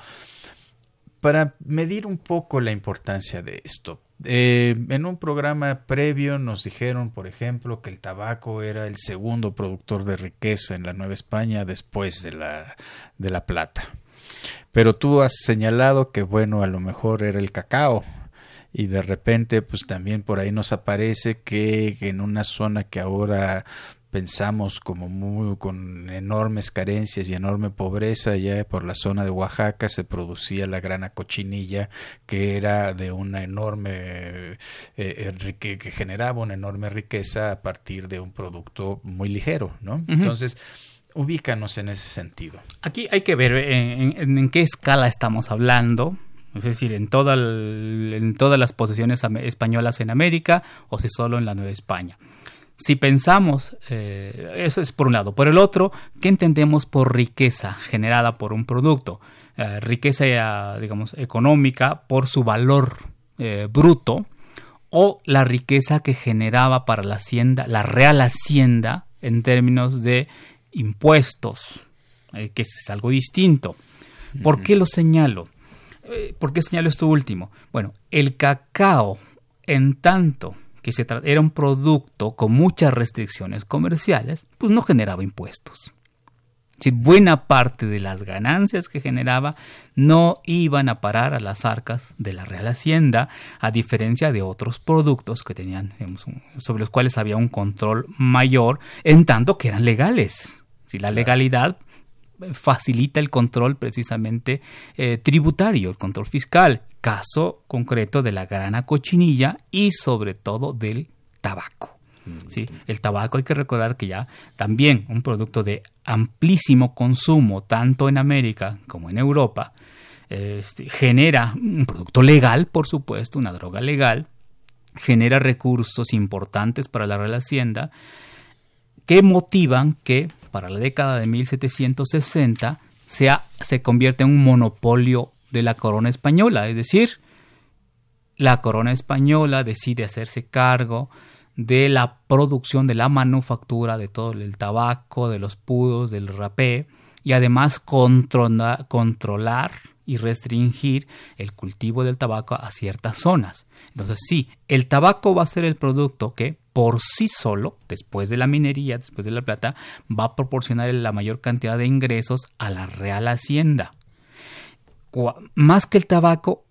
para medir un poco la importancia de esto. eh, en un programa previo nos dijeron, por ejemplo, que el tabaco era el segundo productor de riqueza en la Nueva España después de la, de la plata. Pero tú has señalado que, bueno, a lo mejor era el cacao. Y de repente, pues también por ahí nos aparece que en una zona que ahora pensamos como muy con enormes carencias y enorme pobreza ya por la zona de Oaxaca se producía la grana cochinilla que era de una enorme eh, eh, que generaba una enorme riqueza a partir de un producto muy ligero no entonces ubícanos en ese sentido Aquí hay que ver en, en- en qué escala estamos hablando. Es decir, en, toda el- en todas las posesiones españolas en América o si solo en la Nueva España. Si pensamos, eh, eso es por un lado. Por el otro, ¿qué entendemos por riqueza generada por un producto? Eh, riqueza, eh, digamos, económica por su valor eh, bruto o la riqueza que generaba para la hacienda, la real hacienda, en términos de impuestos, que es algo distinto. ¿Por qué lo señalo? ¿Por qué señalo esto último? Bueno, el cacao, en tanto que se era un producto con muchas restricciones comerciales, pues no generaba impuestos. Es decir, buena parte de las ganancias que generaba no iban a parar a las arcas de la Real Hacienda, a diferencia de otros productos que tenían, digamos, sobre los cuales había un control mayor, en tanto que eran legales. Si la legalidad facilita el control precisamente eh, tributario, el control fiscal, caso concreto de la grana cochinilla y sobre todo del tabaco. ¿sí? El tabaco hay que recordar que ya también un producto de amplísimo consumo, tanto en América como en Europa, este, genera un producto legal, por supuesto, una droga legal, genera recursos importantes para la Real Hacienda que motivan que para la década de 1760 sea, se convierta en un monopolio de la corona española, es decir, la corona española decide hacerse cargo de la producción, de la manufactura, de todo el tabaco, de los pudos, del rapé, y además controla- controlar y restringir el cultivo del tabaco a ciertas zonas. Entonces sí, el tabaco va a ser el producto que por sí solo, después de la minería, después de la plata, va a proporcionar la mayor cantidad de ingresos a la Real Hacienda. Más que el tabaco,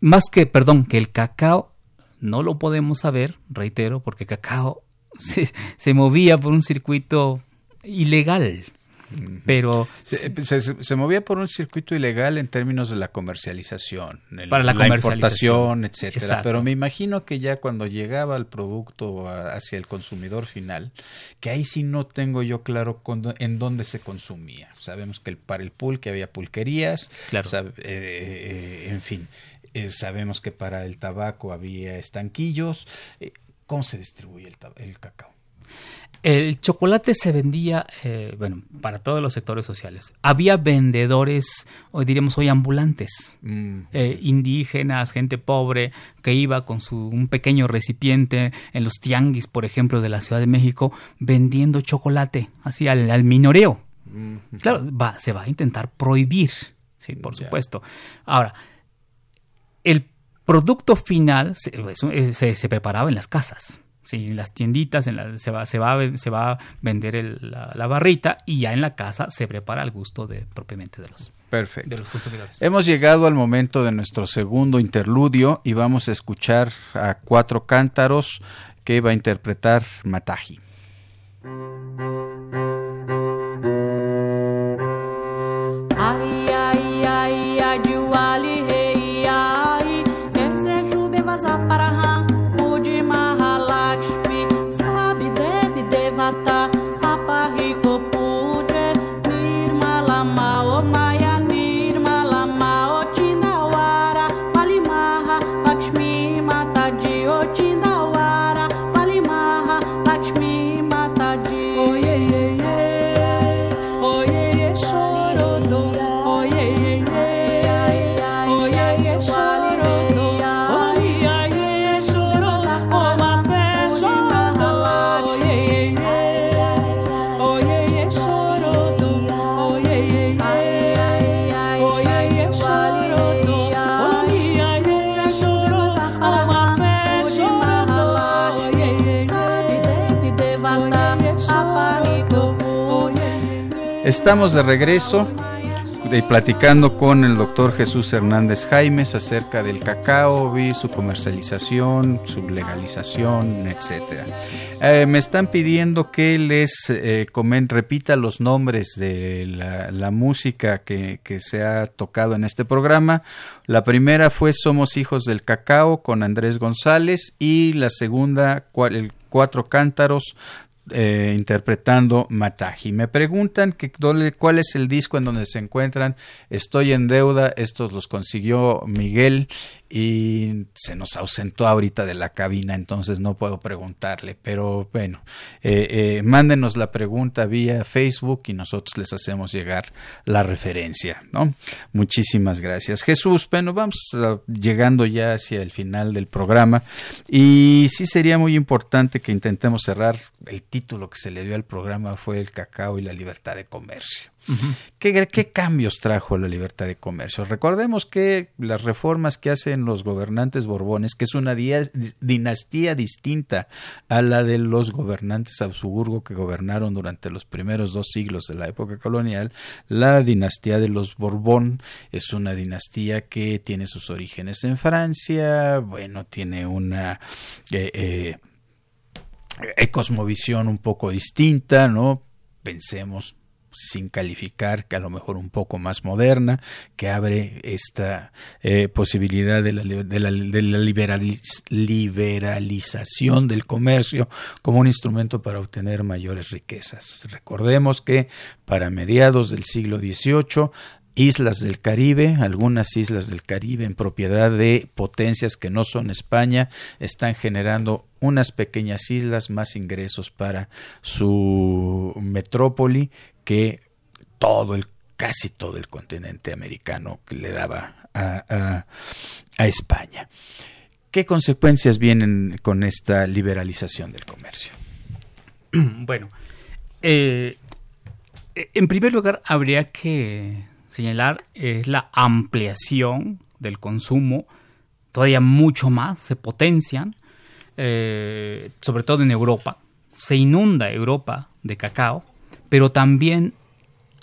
más que, perdón, que el cacao, no lo podemos saber, reitero, porque cacao se, se movía por un circuito ilegal. Pero se, movía por un circuito ilegal en términos de la comercialización, para la, importación, etcétera. Pero me imagino que ya cuando llegaba el producto hacia el consumidor final, que ahí sí no tengo yo claro en dónde se consumía. Sabemos que el, para el pulque había pulquerías, claro. Eh, eh, en fin, eh, sabemos que para el tabaco había estanquillos. ¿Cómo se distribuye el cacao? El chocolate se vendía, eh, bueno, para todos los sectores sociales. Había vendedores, hoy diríamos hoy ambulantes, mm. eh, indígenas, gente pobre, que iba con su, un pequeño recipiente en los tianguis, por ejemplo, de la Ciudad de México, vendiendo chocolate, así al, minoreo. Mm. Claro, va, se va a intentar prohibir, sí, por supuesto. Ahora, el producto final se, se preparaba en las casas. Sí, en las tienditas en se, va, se, va, se va a vender la, barrita y ya en la casa se prepara al gusto de propiamente de los, Perfecto. de los consumidores. Hemos llegado al momento de nuestro segundo interludio y vamos a escuchar a cuatro cántaros que va a interpretar Mataji. Estamos de regreso y platicando con el doctor Jesús Hernández Jaimes acerca del cacao, su comercialización, su legalización, etcétera. Eh, me están pidiendo que les eh, repita los nombres de la, música que, se ha tocado en este programa. La primera fue Somos Hijos del Cacao con Andrés González y la segunda, el Cuatro Cántaros eh, interpretando Mataji. Me preguntan que, cuál es el disco en donde se encuentran. Estoy en deuda. Estos los consiguió Miguel y se nos ausentó ahorita de la cabina, entonces no puedo preguntarle, pero bueno, eh, eh, mándenos la pregunta vía Facebook y nosotros les hacemos llegar la referencia, ¿no? Muchísimas gracias. Jesús, bueno, vamos llegando ya hacia el final del programa y sí sería muy importante que intentemos cerrar el título que se le dio al programa fue el cacao y la libertad de comercio. ¿Qué, cambios trajo la libertad de comercio? Recordemos que las reformas que hacen los gobernantes borbones, que es una dinastía distinta a la de los gobernantes Habsburgo que gobernaron durante los primeros dos siglos de la época colonial, la dinastía de los Borbón es una dinastía que tiene sus orígenes en Francia, bueno, tiene una... Eh, eh, cosmovisión un poco distinta, ¿no? Pensemos sin calificar, que a lo mejor un poco más moderna, que abre esta eh, posibilidad de la, liberalización del comercio como un instrumento para obtener mayores riquezas. Recordemos que para mediados del siglo XVIII islas del Caribe, algunas islas del Caribe en propiedad de potencias que no son España, están generando unas pequeñas islas más ingresos para su metrópoli que todo el casi todo el continente americano que le daba a, España. ¿Qué consecuencias vienen con esta liberalización del comercio? Bueno, eh, en primer lugar habría que señalar es la ampliación del consumo, todavía mucho más, se potencian, eh, sobre todo en Europa, se inunda Europa de cacao, pero también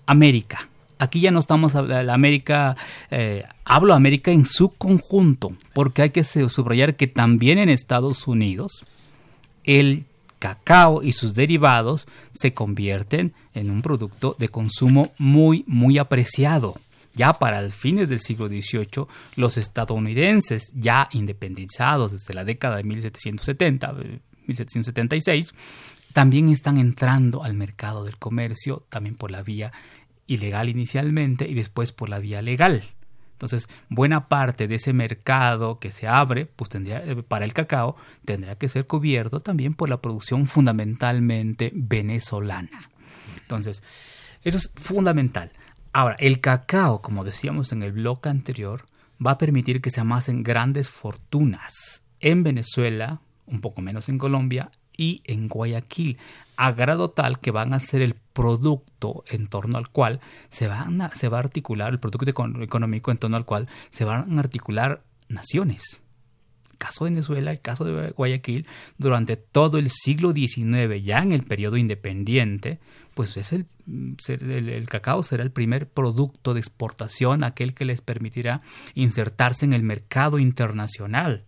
América. Aquí ya no estamos hablando América, eh, hablo América en su conjunto, porque hay que subrayar que también en Estados Unidos el cacao y sus derivados se convierten en un producto de consumo muy, muy apreciado. Ya para el fines del siglo XVIII, los estadounidenses, ya independizados desde la década de 1770, 1776, eh, también están entrando al mercado del comercio, también por la vía ilegal inicialmente y después por la vía legal. Entonces, buena parte de ese mercado que se abre, pues tendría eh, para el cacao tendrá que ser cubierto también por la producción fundamentalmente venezolana. Entonces, eso es fundamental. Ahora, el cacao, como decíamos en el bloque anterior, va a permitir que se amasen grandes fortunas en Venezuela, un poco menos en Colombia y en Guayaquil, a grado tal que van a ser el producto en torno al cual se, van a, se va a articular, el producto económico en torno al cual se van a articular naciones. Caso de Venezuela, el caso de Guayaquil, durante todo el siglo XIX, ya en el periodo independiente, pues es el, el, cacao será el primer producto de exportación, aquel que les permitirá insertarse en el mercado internacional.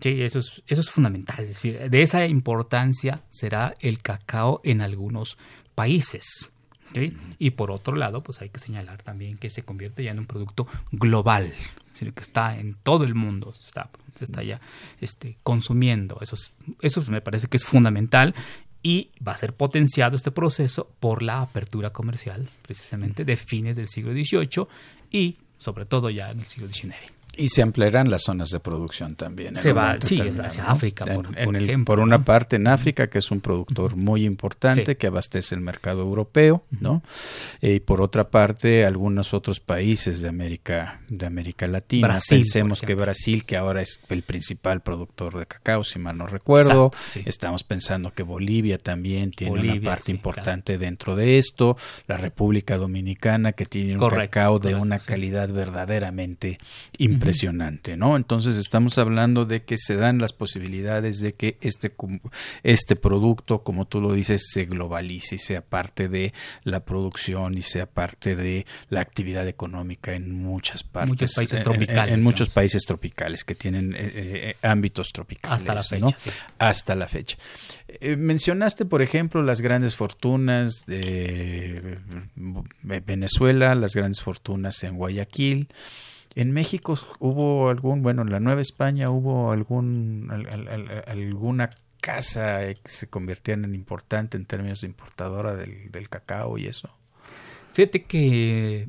Sí, eso es, eso es fundamental. Es decir, de esa importancia será el cacao en algunos países. Y por otro lado, pues hay que señalar también que se convierte ya en un producto global, es decir, que está en todo el mundo, está, está ya este, consumiendo. Eso, eso me parece que es fundamental y va a ser potenciado este proceso por la apertura comercial, precisamente de fines del siglo XVIII y sobre todo ya en el siglo XIX. Y se ampliarán las zonas de producción también. Se va, sí, hacia África, por, ejemplo. Por una parte en África, que es un productor muy importante que abastece el mercado europeo, ¿no? Eh, y por otra parte, algunos otros países de América, de América Latina. Pensemos que Brasil, que ahora es el principal productor de cacao, si mal no recuerdo. Estamos pensando que Bolivia también tiene una parte importante dentro de esto. La República Dominicana, que tiene un cacao de una calidad verdaderamente impresionante impresionante, ¿no? Entonces estamos hablando de que se dan las posibilidades de que este, este producto, como tú lo dices, se globalice y sea parte de la producción y sea parte de la actividad económica en muchas partes. Muchos países tropicales. En, muchos países tropicales que tienen eh, eh, ámbitos tropicales. Hasta la fecha. Hasta la fecha. Eh, mencionaste, por ejemplo, las grandes fortunas de Venezuela, las grandes fortunas en Guayaquil. En México hubo algún, bueno, en la Nueva España hubo algún, alguna casa que se convirtiera en importante en términos de importadora del, cacao y eso. Fíjate que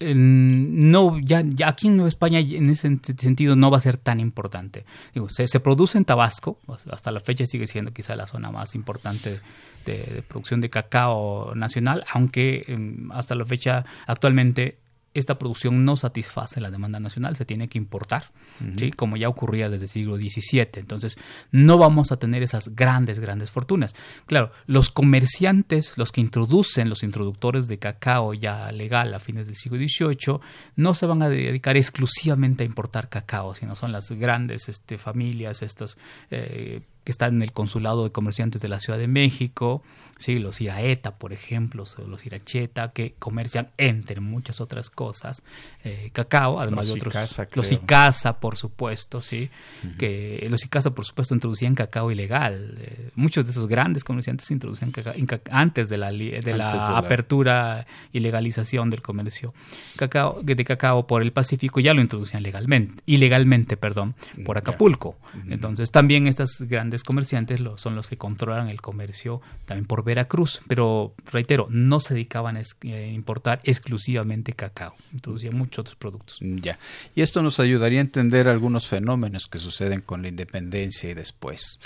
no, ya, aquí en Nueva España en ese sentido no va a ser tan importante. Digo, se, se, produce en Tabasco, hasta la fecha sigue siendo quizá la zona más importante de, producción de cacao nacional, aunque em, hasta la fecha actualmente esta producción no satisface la demanda nacional, se tiene que importar, ¿sí? como ya ocurría desde el siglo XVII. Entonces, no vamos a tener esas grandes, grandes fortunas. Claro, los comerciantes, los que introducen, los introductores de cacao ya legal a fines del siglo XVIII, no se van a dedicar exclusivamente a importar cacao, sino son las grandes este, familias, estos eh, que están en el consulado de comerciantes de la Ciudad de México, sí, los Iraeta, por ejemplo, los Iracheta, que comercian, entre muchas otras cosas, eh, cacao, además de otros. los Icasa, por supuesto, sí, que los Icasa, por supuesto, introducían cacao ilegal. Eh, muchos de esos grandes comerciantes introducían cacao antes de la, de la apertura y legalización del comercio cacao, de cacao por el Pacífico, ya lo introducían legalmente, ilegalmente, perdón, por Acapulco. Entonces, también estas grandes comerciantes son los que controlan el comercio también por Veracruz, pero reitero, no se dedicaban a eh, importar exclusivamente cacao, introducían muchos otros productos. Ya, y esto nos ayudaría a entender algunos fenómenos que suceden con la independencia y después.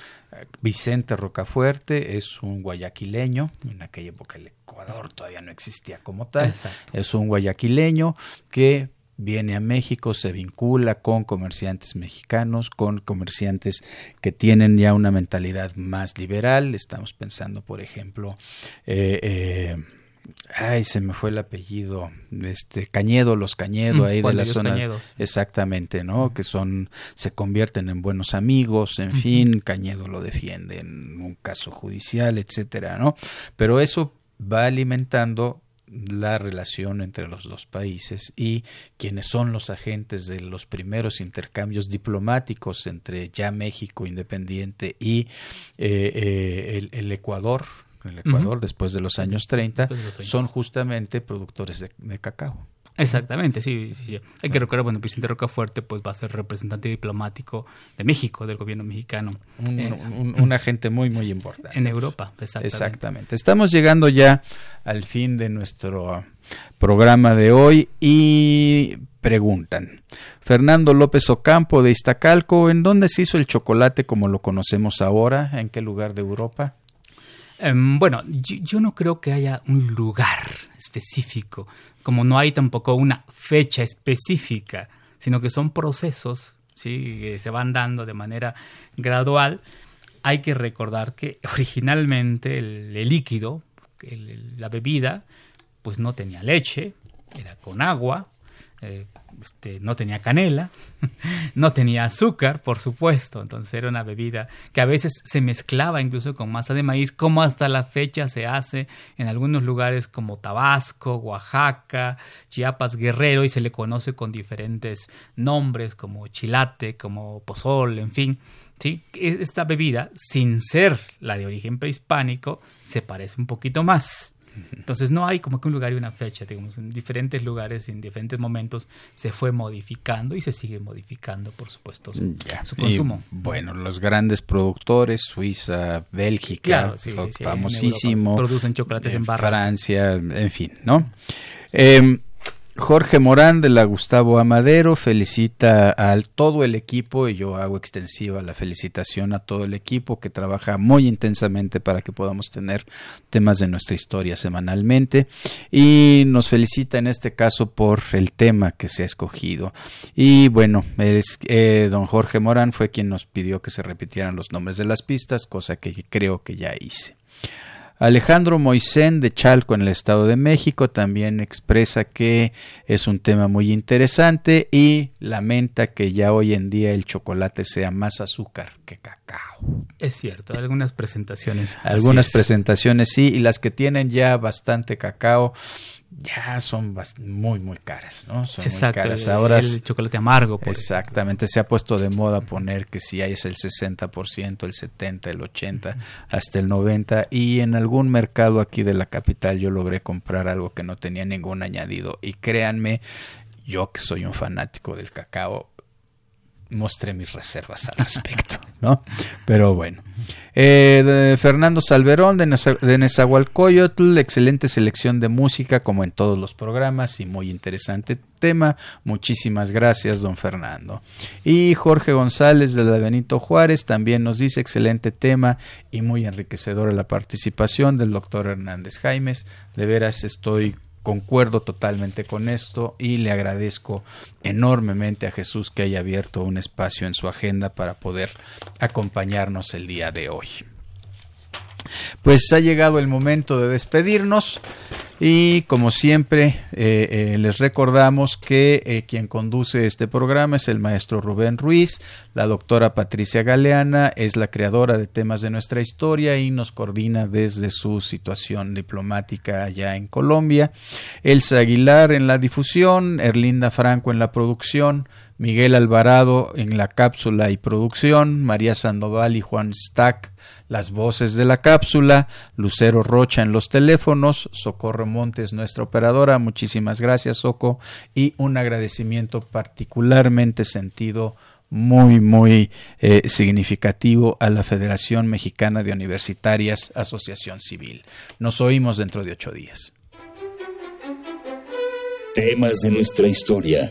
Vicente Rocafuerte es un guayaquileño, en aquella época el Ecuador todavía no existía como tal, es un guayaquileño que viene a México, se vincula con comerciantes mexicanos, con comerciantes que tienen ya una mentalidad más liberal. Estamos pensando, por ejemplo, eh, eh, ay, se me fue el apellido, este Cañedo, los Cañedo, mm, ahí de la zona, exactamente, ¿no? Que son, se convierten en buenos amigos, en fin, Cañedo lo defiende en un caso judicial, etcétera, ¿no? Pero eso va alimentando la relación entre los dos países y quienes son los agentes de los primeros intercambios diplomáticos entre ya México independiente y eh, eh, el, Ecuador, el Ecuador después de los años 30, son justamente productores de cacao. Exactamente, sí, sí, Hay que recordar, bueno, Vicente Rocafuerte pues va a ser representante diplomático de México, del gobierno mexicano. Un, eh, agente muy, muy importante. En Europa, exactamente. Exactamente. Estamos llegando ya al fin de nuestro programa de hoy y preguntan. Fernando López Ocampo de Iztacalco, ¿en dónde se hizo el chocolate como lo conocemos ahora? ¿En qué lugar de Europa? Em, bueno, yo, no creo que haya un lugar específico, como no hay tampoco una fecha específica, sino que son procesos ¿sí? que se van dando de manera gradual. Hay que recordar que originalmente el, líquido, la bebida, pues no tenía leche, era con agua, eh, este, no tenía canela, no tenía azúcar, por supuesto, entonces era una bebida que a veces se mezclaba incluso con masa de maíz, como hasta la fecha se hace en algunos lugares como Tabasco, Oaxaca, Chiapas, Guerrero, y se le conoce con diferentes nombres como chilate, como pozol, en fin. ¿sí? Esta bebida, sin ser la de origen prehispánico, se parece un poquito más entonces no hay como que un lugar y una fecha, digamos, en diferentes lugares, en diferentes momentos se fue modificando y se sigue modificando, por supuesto, su, consumo. bueno, los grandes productores, Suiza, Bélgica, famosísimo, producen chocolates en barra. Francia, en fin, ¿no? Eh, Jorge Morán de la Gustavo Amadero felicita al todo el equipo y yo hago extensiva la felicitación a todo el equipo que trabaja muy intensamente para que podamos tener temas de nuestra historia semanalmente y nos felicita en este caso por el tema que se ha escogido y bueno es, eh, don Jorge Morán fue quien nos pidió que se repitieran los nombres de las pistas cosa que creo que ya hice. Alejandro Moisén de Chalco en el Estado de México también expresa que es un tema muy interesante y lamenta que ya hoy en día el chocolate sea más azúcar que cacao. Es cierto, algunas presentaciones. Algunas presentaciones sí, y las que tienen ya bastante cacao ya son muy muy caras, ¿no? Son muy caras. Ahora el chocolate amargo. exactamente, se ha puesto de moda poner que si hay es el 60%, el 70, el 80, hasta el 90 y en algún mercado aquí de la capital yo logré comprar algo que no tenía ningún añadido y créanme, yo que soy un fanático del cacao mostré mis reservas al respecto, ¿no? Pero bueno. Eh, Fernando Salverón de, de Nezahualcóyotl, excelente selección de música como en todos los programas y muy interesante tema. Muchísimas gracias, don Fernando. Y Jorge González de la Benito Juárez también nos dice excelente tema y muy enriquecedora la participación del doctor Hernández Jaimes. De veras estoy concuerdo totalmente con esto y le agradezco enormemente a Jesús que haya abierto un espacio en su agenda para poder acompañarnos el día de hoy. Pues ha llegado el momento de despedirnos y como siempre eh, eh, les recordamos que eh, quien conduce este programa es el maestro Rubén Ruiz, la doctora Patricia Galeana es la creadora de temas de nuestra historia y nos coordina desde su situación diplomática allá en Colombia, Elsa Aguilar en la difusión, Erlinda Franco en la producción, Miguel Alvarado en la cápsula y producción, María Sandoval y Juan Stack las voces de la cápsula, Lucero Rocha en los teléfonos, Socorro Montes, nuestra operadora, muchísimas gracias Soco, y un agradecimiento particularmente sentido muy, muy eh, significativo a la Federación Mexicana de Universitarias Asociación Civil. Nos oímos dentro de ocho días. Temas de nuestra historia.